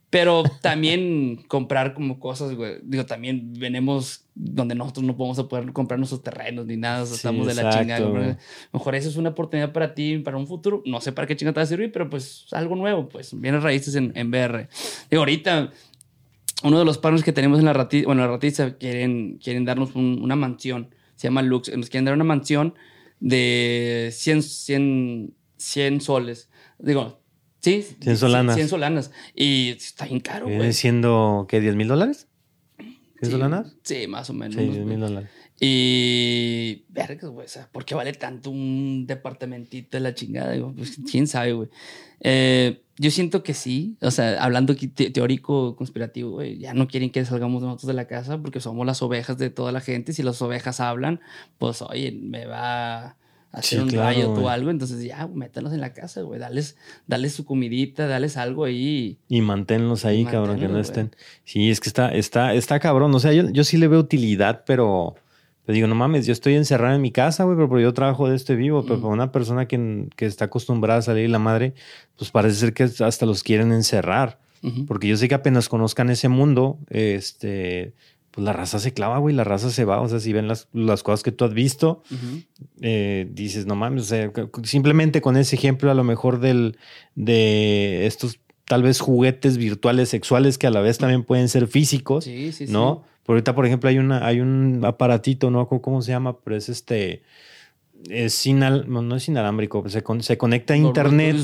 Pero también comprar como cosas, güey. Digo, también venimos donde nosotros no podemos poder comprar nuestros terrenos ni nada. O sea, estamos de la chingada. Mejor eso es una oportunidad para ti, para un futuro. No sé para qué chingada te va a servir, pero pues algo nuevo, pues. Viene raíces en, en BR. Digo, ahorita uno de los partners que tenemos en la ratiza, bueno, la ratiza quieren, quieren darnos una mansión, se llama Lux, nos quieren dar una mansión de 100, 100, 100 soles. Digo, sí. 100 solanas. 100 solanas. Y está bien caro, güey. siendo, qué, 10 mil dólares? ¿100 solanas? Sí, más o menos. Sí, 10 mil dólares. Y, verga, güey, o sea, ¿por qué vale tanto un departamentito de la chingada? Digo, pues quién sabe, güey. Eh, yo siento que sí, o sea, hablando teórico, conspirativo, güey, ya no quieren que salgamos nosotros de la casa porque somos las ovejas de toda la gente. Si las ovejas hablan, pues, oye, me va a hacer un rayo o algo. Entonces, ya, métanlos en la casa, güey, dales, dales su comidita, dales algo ahí. Y manténlos ahí, cabrón, que no estén. Sí, es que está, está, está cabrón. O sea, yo, yo sí le veo utilidad, pero te digo, no mames, yo estoy encerrado en mi casa, güey, pero yo trabajo de este vivo. Pero para una persona que, que, está acostumbrada a salir la madre, pues parece ser que hasta los quieren encerrar. Porque yo sé que apenas conozcan ese mundo, este, pues la raza se clava, güey, la raza se va. O sea, si ven las, las cosas que tú has visto, eh, dices, no mames, o sea, simplemente con ese ejemplo a lo mejor del, de estos tal vez juguetes virtuales sexuales que a la vez también pueden ser físicos, sí, sí, ¿no? Ahorita, por ejemplo, hay, una, hay un aparatito, no cómo se llama, pero es este. Es sin no es inalámbrico, se, se conecta a internet.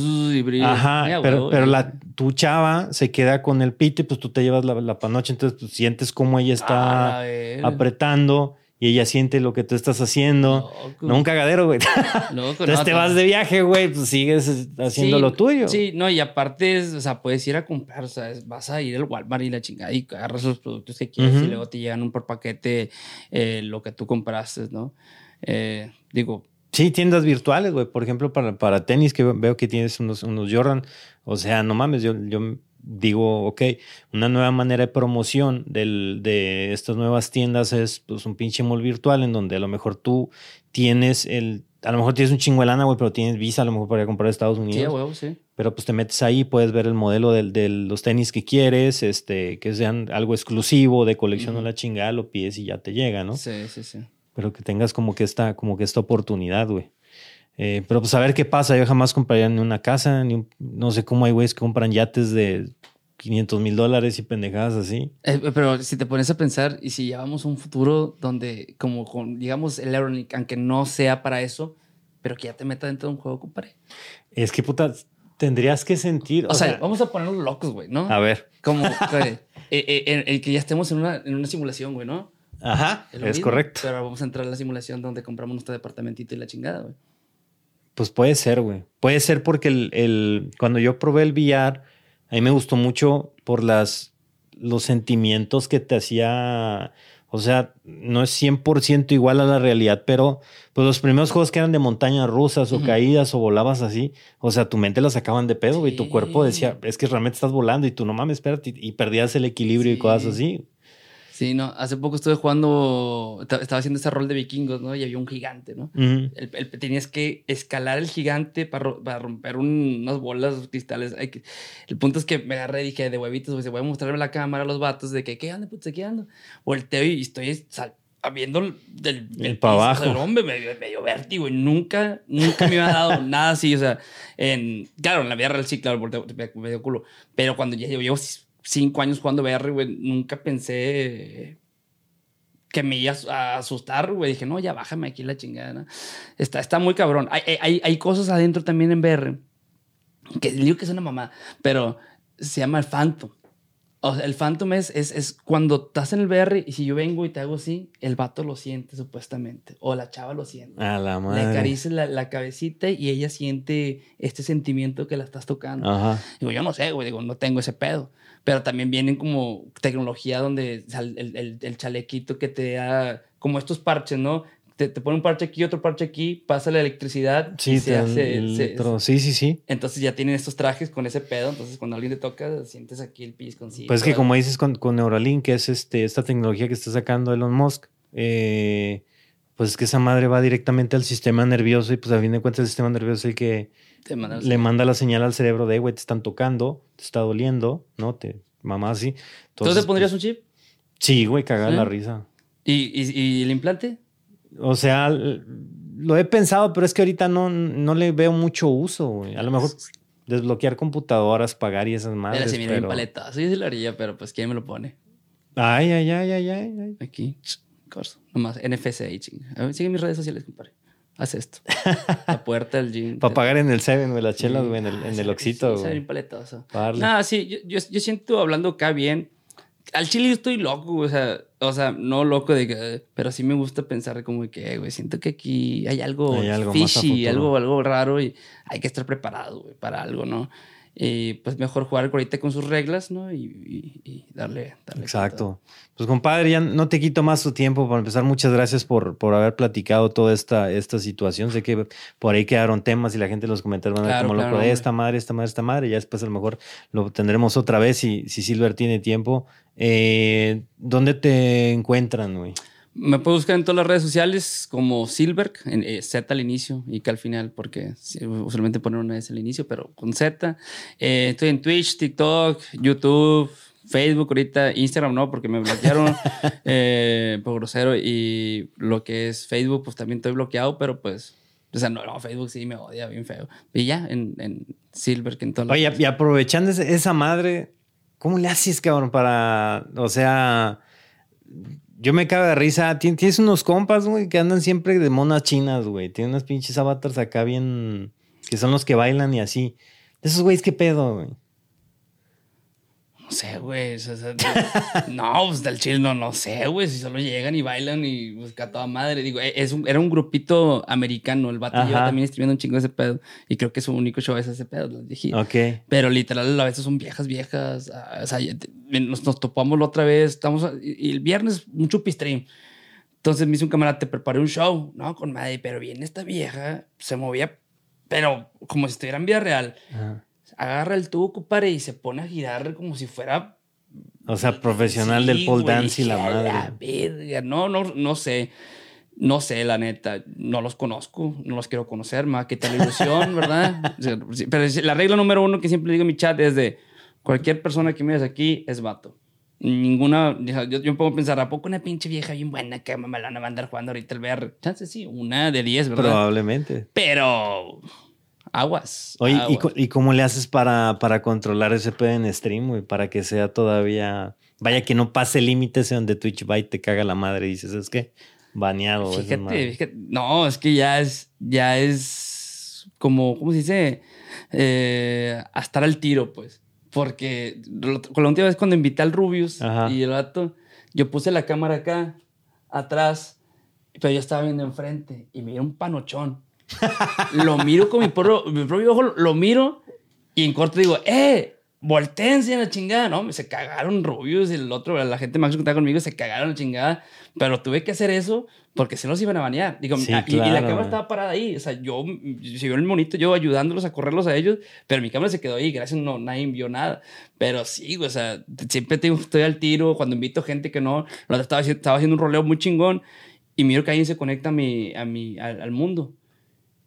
Ajá, pero, pero la, tu chava se queda con el pito y pues tú te llevas la, la panoche, entonces pues, sientes cómo ella está apretando y ella siente lo que tú estás haciendo. No, un cagadero, güey. Entonces te vas de viaje, güey, pues sigues haciendo lo tuyo. Sí, no, y aparte, o sea, puedes ir a comprar, o sea, vas a ir al Walmart y la chingada y agarras los productos que quieres y luego te llegan un por paquete eh, lo que tú compraste, ¿no? Eh, digo. Sí, tiendas virtuales, güey. Por ejemplo, para, para tenis, que veo que tienes unos, unos Jordan. O sea, no mames, yo, yo digo, ok, una nueva manera de promoción del, de estas nuevas tiendas es pues, un pinche mall virtual en donde a lo mejor tú tienes el, a lo mejor tienes un chingo de lana, güey, pero tienes visa a lo mejor para ir a comprar a Estados Unidos. Sí, sí. Pero pues te metes ahí, puedes ver el modelo de, los tenis que quieres, este, que sean algo exclusivo, de colección o la chingada, lo pides y ya te llega, ¿no? Sí, sí, sí. Pero que tengas como que esta, como que esta oportunidad, güey. Eh, pero pues a ver qué pasa. Yo jamás compraría ni una casa, ni no sé cómo hay güeyes que compran yates de 500 mil dólares y pendejadas así. Eh, pero si te pones a pensar, y si llevamos un futuro donde, como con, digamos, el Aerolink, aunque no sea para eso, pero que ya te meta dentro de un juego, compadre. Es que puta, tendrías que sentir. O, sea, vamos a ponernos locos, güey, ¿no? A ver. Como eh, eh, el que ya estemos en una, en una simulación, güey, ¿no? Ajá, es, correcto. Pero vamos a entrar a la simulación donde compramos nuestro departamentito y la chingada, güey. Pues puede ser, güey. Puede ser porque el, el, cuando yo probé el VR a mí me gustó mucho por las, los sentimientos que te hacía. O sea, no es 100% igual a la realidad, pero pues los primeros juegos que eran de montañas rusas o caídas o volabas así, o sea, tu mente la sacaban de pedo y tu cuerpo decía, es que realmente estás volando y tú no mames, espérate, y perdías el equilibrio y cosas así. Sí, no, hace poco estuve jugando, estaba haciendo ese rol de vikingos, ¿no? Y había un gigante, ¿no? el, tenías que escalar el gigante para, para romper unas bolas cristales. El punto es que me agarré y dije de huevitos, pues voy a mostrarme la cámara a los vatos de que, ¿qué anda, putz, qué ando? Volteo y estoy viendo del, el para abajo. El hombre me, dio vértigo y nunca, nunca me había dado nada así. O sea, en, claro, en la vida real sí, claro, me dio culo. Pero cuando ya llevo cinco años jugando VR, güey, nunca pensé que me iba a asustar, güey. Dije, no, ya bájame aquí la chingada. Está, está muy cabrón. Hay, hay, hay, cosas adentro también en VR que digo que es una mamá, pero se llama el Phantom. O sea, el Phantom es, es, es, cuando estás en el VR y si yo vengo y te hago así, el vato lo siente supuestamente. O la chava lo siente. A la madre. Le acaricia la, la, cabecita y ella siente este sentimiento que la estás tocando. Ajá. Digo, yo no sé, güey, digo, no tengo ese pedo. Pero también vienen como tecnología donde el, el, el chalequito que te da como estos parches, ¿no? te, te, pone un parche aquí, otro parche aquí, pasa la electricidad sí, y se hace. sí, sí, sí. Entonces ya tienen estos trajes con ese pedo. Entonces cuando alguien te toca, sientes aquí el pis sí. Pues que como dices con, con, Neuralink, que es este, esta tecnología que está sacando Elon Musk, eh, pues es que esa madre va directamente al sistema nervioso y pues a fin de cuentas el sistema nervioso es el que le manda la señal al cerebro de, güey, te están tocando, te está doliendo, ¿no? Te mamá así. Entonces, te pondrías un chip? Sí, güey, cagar la risa. ¿Y, y, y el implante? O sea, lo he pensado, pero es que ahorita no, no le veo mucho uso, A lo mejor desbloquear computadoras, pagar y esas madres. Pero si mira pero... paletazo, yo sí lo haría, pero pues ¿quién me lo pone? Ay, ay, ay, ay, ay. Aquí, corso. Nomás, NFC, ching. A ver, sigue mis redes sociales, compadre. Haz esto. La puerta del gym. Para pagar en el Seven, güey, las chelas, güey, en el, en el Oxito. Sí, paletazo. No, sí, yo, yo, yo siento hablando acá bien al chile yo estoy loco, o sea, o sea, no loco de que, pero sí me gusta pensar como que, güey, siento que aquí hay algo, hay algo fishy, algo, algo raro y hay que estar preparado, güey, para algo, ¿no? Y pues mejor jugar ahorita con sus reglas, ¿no? Y, darle, darle, Exacto. Pues compadre, ya no te quito más tu tiempo. Para empezar, muchas gracias por, por haber platicado toda esta, esta situación. Sé que por ahí quedaron temas y la gente en los comentarios van a ver como loco de esta madre, esta madre, esta madre. Ya después a lo mejor lo tendremos otra vez si, si Silver tiene tiempo. Eh, ¿Dónde te encuentran, güey? Me puedes buscar en todas las redes sociales como Silver, en, eh, Z al inicio y que al final, porque usualmente ponen una vez al inicio, pero con Z. Eh, estoy en Twitch, TikTok, YouTube, Facebook ahorita, Instagram no, porque me bloquearon eh, por grosero y lo que es Facebook, pues también estoy bloqueado, pero pues, o sea, no, no Facebook sí me odia bien feo. Y ya, en, en Silver, que en todas Oye, y aprovechando esa madre, ¿cómo le haces, cabrón, para, o sea yo me cago de risa. Tienes unos compas, güey, que andan siempre de monas chinas, güey. Tienen unas pinches avatars acá bien. que son los que bailan y así. Esos güeyes, ¿qué pedo, güey? No sé, güey. no, pues del chill no, no sé, güey. Si solo llegan y bailan y busca toda madre. Digo, e, es era un grupito americano. El vato lleva también escribiendo un chingo ese pedo. Y creo que su único show es ese pedo, los dije. Ok. Pero literal, a veces son viejas, viejas. Ah, o sea, nos, nos topamos la otra vez. Estamos. Y el viernes, mucho pistream. Entonces me hizo un camarada, te preparé un show, ¿no? Con madre, pero bien, esta vieja se movía, pero como si estuviera en vida real. Ajá agarra el tubo, compadre, y se pone a girar como si fuera. O sea, profesional del pole dance y la madre. La verga. No, no, no sé. No sé, la neta. No los conozco. No los quiero conocer. Más que tal ilusión, ¿verdad? Pero la regla número uno que siempre digo en mi chat es de cualquier persona que mires aquí es vato. Ninguna, yo, yo me pongo a pensar, ¿a poco una pinche vieja bien buena que me la van a andar jugando ahorita el VR? Chance sí, una de diez, ¿verdad? Probablemente. Pero aguas. Oye, ¿y, cómo le haces para, para controlar ese pedo en stream, güey? Para que sea todavía. Vaya que no pase límites donde Twitch va y te caga la madre y dices, es que baneado. Fíjate, fíjate, no, es que ya es, ya es como, ¿cómo se dice? Eh, a estar al tiro, pues. Porque con la última vez cuando invité al Rubius y el vato, yo puse la cámara acá, atrás, pero yo estaba viendo enfrente y me dio un panochón lo miro con mi, mi propio ojo, lo miro y en corto digo, ¡eh! Voltense a la chingada, ¿no? Se cagaron Rubius y el otro, la gente más que estaba conmigo, se cagaron la chingada. Pero tuve que hacer eso porque se los iban a banear. Digo, y, la cámara estaba parada ahí. O sea, yo, se vio el monito, yo ayudándolos a correrlos a ellos, pero mi cámara se quedó ahí. Gracias, no, nadie vio nada. Pero sí, o sea, siempre estoy al tiro. Cuando invito gente que no, estaba, estaba haciendo un roleo muy chingón y miro que alguien se conecta a mi, a mi, al mundo.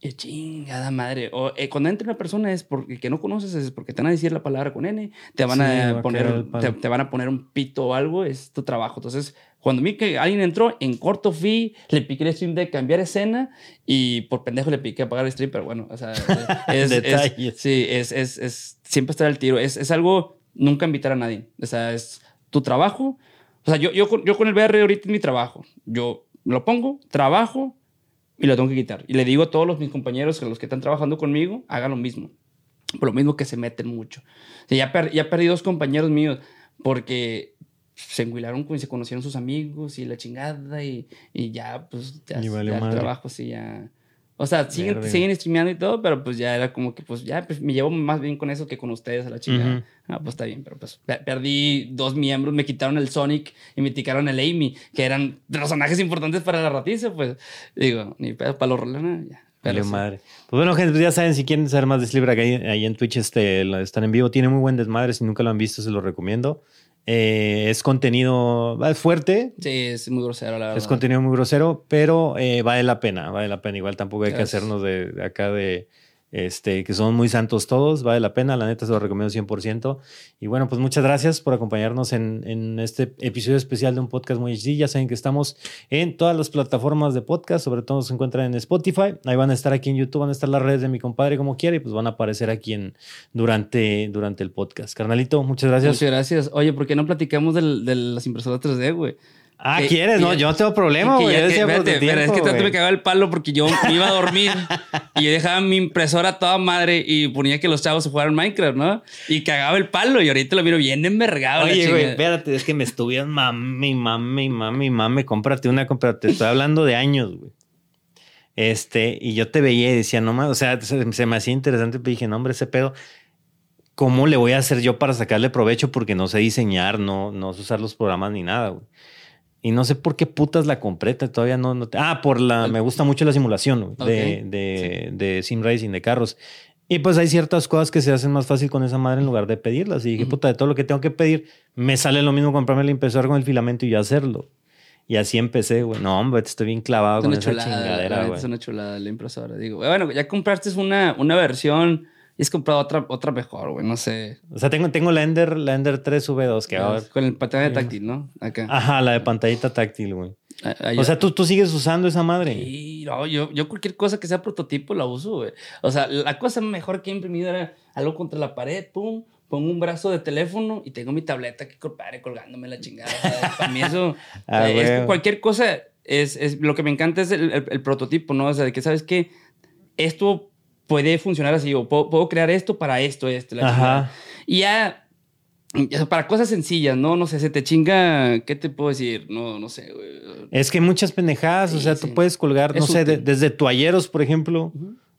Y chingada madre. O eh, cuando entra una persona es porque que no conoces, es porque te van a decir la palabra con N, te van a poner, te, van a poner un pito o algo, es tu trabajo. Entonces, cuando vi que alguien entró, en corto fui, le piqué el stream de cambiar escena y por pendejo le piqué apagar el stream, pero bueno, o sea, es, es sí, es, es, es, siempre estar al tiro. Es, es algo, nunca invitar a nadie. O sea, es tu trabajo. O sea, yo, yo, yo con el BR ahorita es mi trabajo. Yo lo pongo, trabajo, y lo tengo que quitar. Y le digo a todos los, mis compañeros, a los que están trabajando conmigo, hagan lo mismo. Por lo mismo que se meten mucho. ya, ya perdí dos compañeros míos porque se enguilaron y se conocieron sus amigos y la chingada y, y ya, pues, ya, ya trabajo, sí, ya o sea, siguen, siguen streameando y todo, pero pues ya era como que, pues ya pues, me llevo más bien con eso que con ustedes a la chica. Ah, pues está bien, pero pues perdí dos miembros, me quitaron el Sonic y me quitaron el Amy, que eran personajes importantes para la ratiza, pues digo, ni pedo para los roles, ya. Pero madre. Pues bueno, gente, pues ya saben, si quieren saber más de Slibra, ahí, ahí en Twitch este, están en vivo. Tiene muy buen desmadre. Si nunca lo han visto, se lo recomiendo. Eh, es contenido fuerte. Sí, es muy grosero, la verdad. Es contenido muy grosero, pero eh, vale la pena, vale la pena. Igual tampoco hay que hacernos de acá de este, que son muy santos todos, vale la pena, la neta se lo recomiendo 100%. Y bueno, pues muchas gracias por acompañarnos en, en este episodio especial de un podcast muy HD. Ya saben que estamos en todas las plataformas de podcast, sobre todo se encuentran en Spotify. Ahí van a estar aquí en YouTube, van a estar las redes de mi compadre como quiera y pues van a aparecer aquí en, durante, durante el podcast. Carnalito, muchas gracias. Muchas gracias. Oye, ¿por qué no platicamos del, de las impresoras 3D, güey? Ah, ¿quieres? No, yo no tengo problema, güey. Es que, es que tanto me cagaba el palo porque yo me iba a dormir y yo dejaba mi impresora toda madre y ponía que los chavos se jugaran Minecraft, ¿no? Y cagaba el palo y ahorita lo miro bien envergado. Oye, güey, espérate, es que me estuvieron mami, mami, mami, mami, cómprate una, cómprate. Estoy hablando de años, güey. Este, y yo te veía y decía, no más, o sea, se, me hacía interesante, pero dije, no, hombre, ese pedo. ¿Cómo le voy a hacer yo para sacarle provecho? Porque no sé diseñar, no, no sé usar los programas ni nada, güey. Y no sé por qué putas la compré, todavía no, no Ah, por la... Me gusta mucho la simulación de, de, de, sim racing, de carros. Y pues hay ciertas cosas que se hacen más fácil con esa madre en lugar de pedirlas. Y dije, puta, de todo lo que tengo que pedir, me sale lo mismo comprarme el impresor con el filamento y hacerlo. Y así empecé, güey. No, hombre, estoy bien clavado con esa chingadera, güey. Es una chulada la impresora. Digo, bueno, ya compraste una, una versión y has comprado otra, otra mejor, güey, no sé. O sea, tengo, tengo la Ender, la Ender 3 V2 que ahora... Con el pantalla táctil, ¿no? Acá. Ajá, la de pantallita táctil, güey. Ah, ah, o sea, ¿tú, tú sigues usando esa madre. Sí, no, yo, yo cualquier cosa que sea prototipo la uso, güey. O sea, la cosa mejor que he imprimido era algo contra la pared, pum, pongo un brazo de teléfono y tengo mi tableta aquí colgándome la chingada. para mí eso, ah, es, cualquier cosa, es, es, lo que me encanta es el, el, prototipo, ¿no? O sea, de que sabes que esto puede funcionar así, o puedo, crear esto para esto, esto, la Ajá. Y ya, para cosas sencillas, ¿no? No sé, se te chinga, ¿qué te puedo decir? No, no sé, güey. Es que muchas pendejadas, o sea, tú puedes colgar, no sé, desde toalleros, por ejemplo,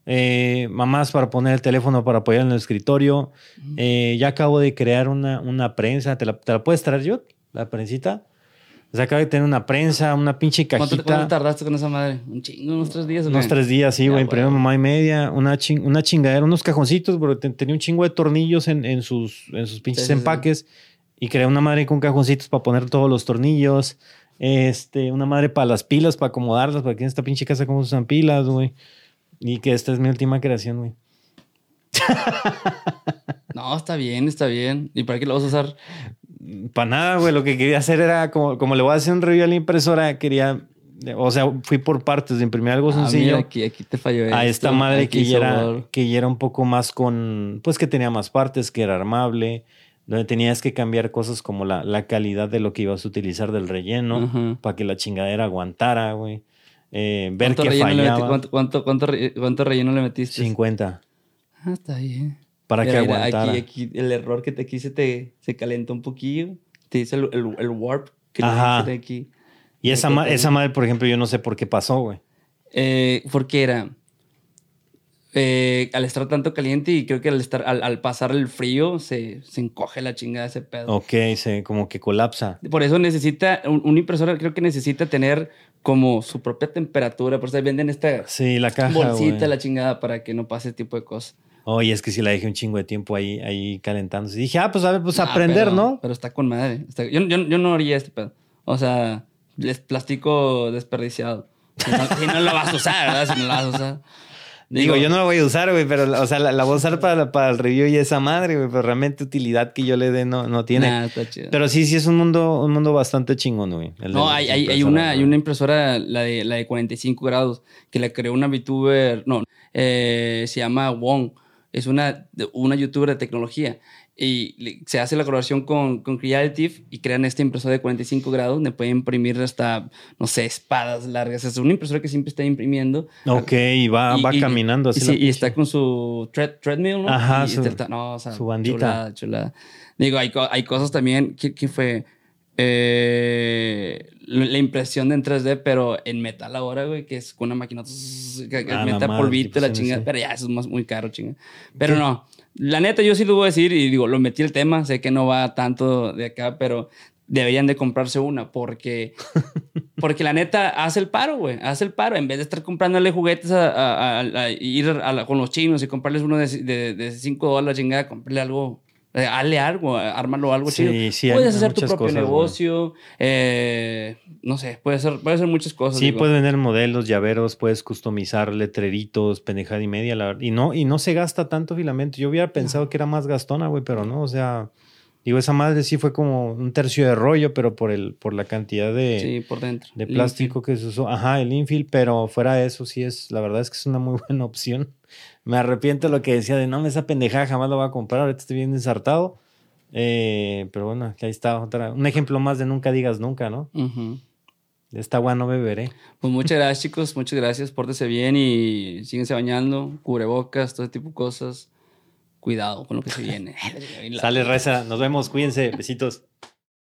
eh, mamás para poner el teléfono para apoyar en el escritorio. Eh, ya acabo de crear una, una prensa, ¿te la, ¿te la puedes traer yo? La prensita. O sea, acaba de tener una prensa, una pinche cajita. ¿Cuánto, tardaste con esa madre? ¿Un chingo? ¿Unos tres días? Unos tres días, sí, güey. Primero mamá y media. Una, una chingadera, unos cajoncitos, porque tenía un chingo de tornillos en, en sus, en sus pinches empaques. Y creé una madre con cajoncitos para poner todos los tornillos. Este, una madre para las pilas, para acomodarlas, para que en esta pinche casa como usan pilas, güey. Y que esta es mi última creación, güey. no, está bien, está bien. ¿Y para qué lo vas a usar? Para nada, güey. Lo que quería hacer era como, como le voy a hacer un review a la impresora, quería. O sea, fui por partes, de imprimir algo ah, sencillo. aquí, aquí te falló. A esta madre que ya, era, que ya era un poco más con. Pues que tenía más partes, que era armable, donde tenías que cambiar cosas como la, la calidad de lo que ibas a utilizar del relleno, para que la chingadera aguantara, güey. Eh, ver que fallaba. ¿Cuánto, cuánto, cuánto, cuánto, relleno le metiste? 50. Ah, está bien para que aguantara. Aquí, aquí, el error que te quise te, se calentó un poquillo. Te dice el, el, warp que Ajá. le aquí. Y esa, esa madre, por ejemplo, yo no sé por qué pasó, güey. Eh, porque era. Eh, al estar tanto caliente y creo que al estar al, pasar el frío se, se, encoge la chingada ese pedo. Ok, se, como que colapsa. Por eso necesita, un, una impresora creo que necesita tener como su propia temperatura. Por eso venden esta sí, la caja, bolsita, la chingada, para que no pase ese tipo de cosas. Oye, es que si la dejé un chingo de tiempo ahí, ahí calentándose. Y dije, ah, pues a ver, pues aprender, ¿no? Pero está con madre. yo, yo, yo, no haría este pedo. O sea, es plástico desperdiciado. Si no, lo vas a usar, ¿verdad? Si no lo vas a usar. Digo, yo no lo voy a usar, güey, pero, o sea, la, voy a usar para, para, el review y esa madre, güey, pero realmente utilidad que yo le dé no, no tiene. está chido. Pero sí, sí es un mundo, un mundo bastante chingón, güey. No, hay, hay, hay, una, hay una impresora, la de, la de 45 grados, que la creó una VTuber, no, eh, se llama Wong es una, una youtuber de tecnología. y se hace la colaboración con, con Creative y crean esta impresora de 45 grados donde puede imprimir hasta, no sé, espadas largas. Es una impresora que siempre está imprimiendo. Ok, y va, va caminando así. Y, está con su treadmill, ¿no? Ajá, su, no, o sea, su bandita. Chulada, chulada. Digo, hay, hay cosas también. ¿Quién fue? Eh, la impresión de en 3D, pero en metal ahora, güey, que es con una máquina que, ah, mete polvito, la chingada. Pero ya, eso es más, muy caro, chingada. Pero no, la neta, yo sí lo voy a decir y digo, lo metí el tema, sé que no va tanto de acá, pero deberían de comprarse una porque, porque la neta hace el paro, güey, hace el paro. En vez de estar comprándole juguetes a, ir con los chinos y comprarles uno de 5 dólares, chingada, comprarle algo eh, hazle algo, ármalo algo chido. puedes hacer tu propio negocio. Eh, no sé, puedes hacer, puede hacer muchas cosas. Sí, puedes vender modelos, llaveros, puedes customizar letreritos, pendejada y media. La, y, no, y no se gasta tanto filamento. Yo hubiera pensado que era más gastona, güey, pero no, o sea. Digo, esa madre sí fue como un tercio de rollo, pero por el, por la cantidad de, sí, por dentro. de plástico que se usó. Ajá, el infill, pero fuera de eso, sí es, la verdad es que es una muy buena opción me arrepiento de lo que decía de no, esa pendejada jamás lo voy a comprar, ahorita estoy bien ensartado. Eh, pero bueno, ahí está otra, un ejemplo más de nunca digas nunca, ¿no? Esta agua no beberé. Pues muchas gracias, chicos. Muchas gracias. Pórtese bien y síguense bañando, cubrebocas, todo ese tipo de cosas. Cuidado con lo que se viene. Sale, reza. Nos vemos. Cuídense. Besitos.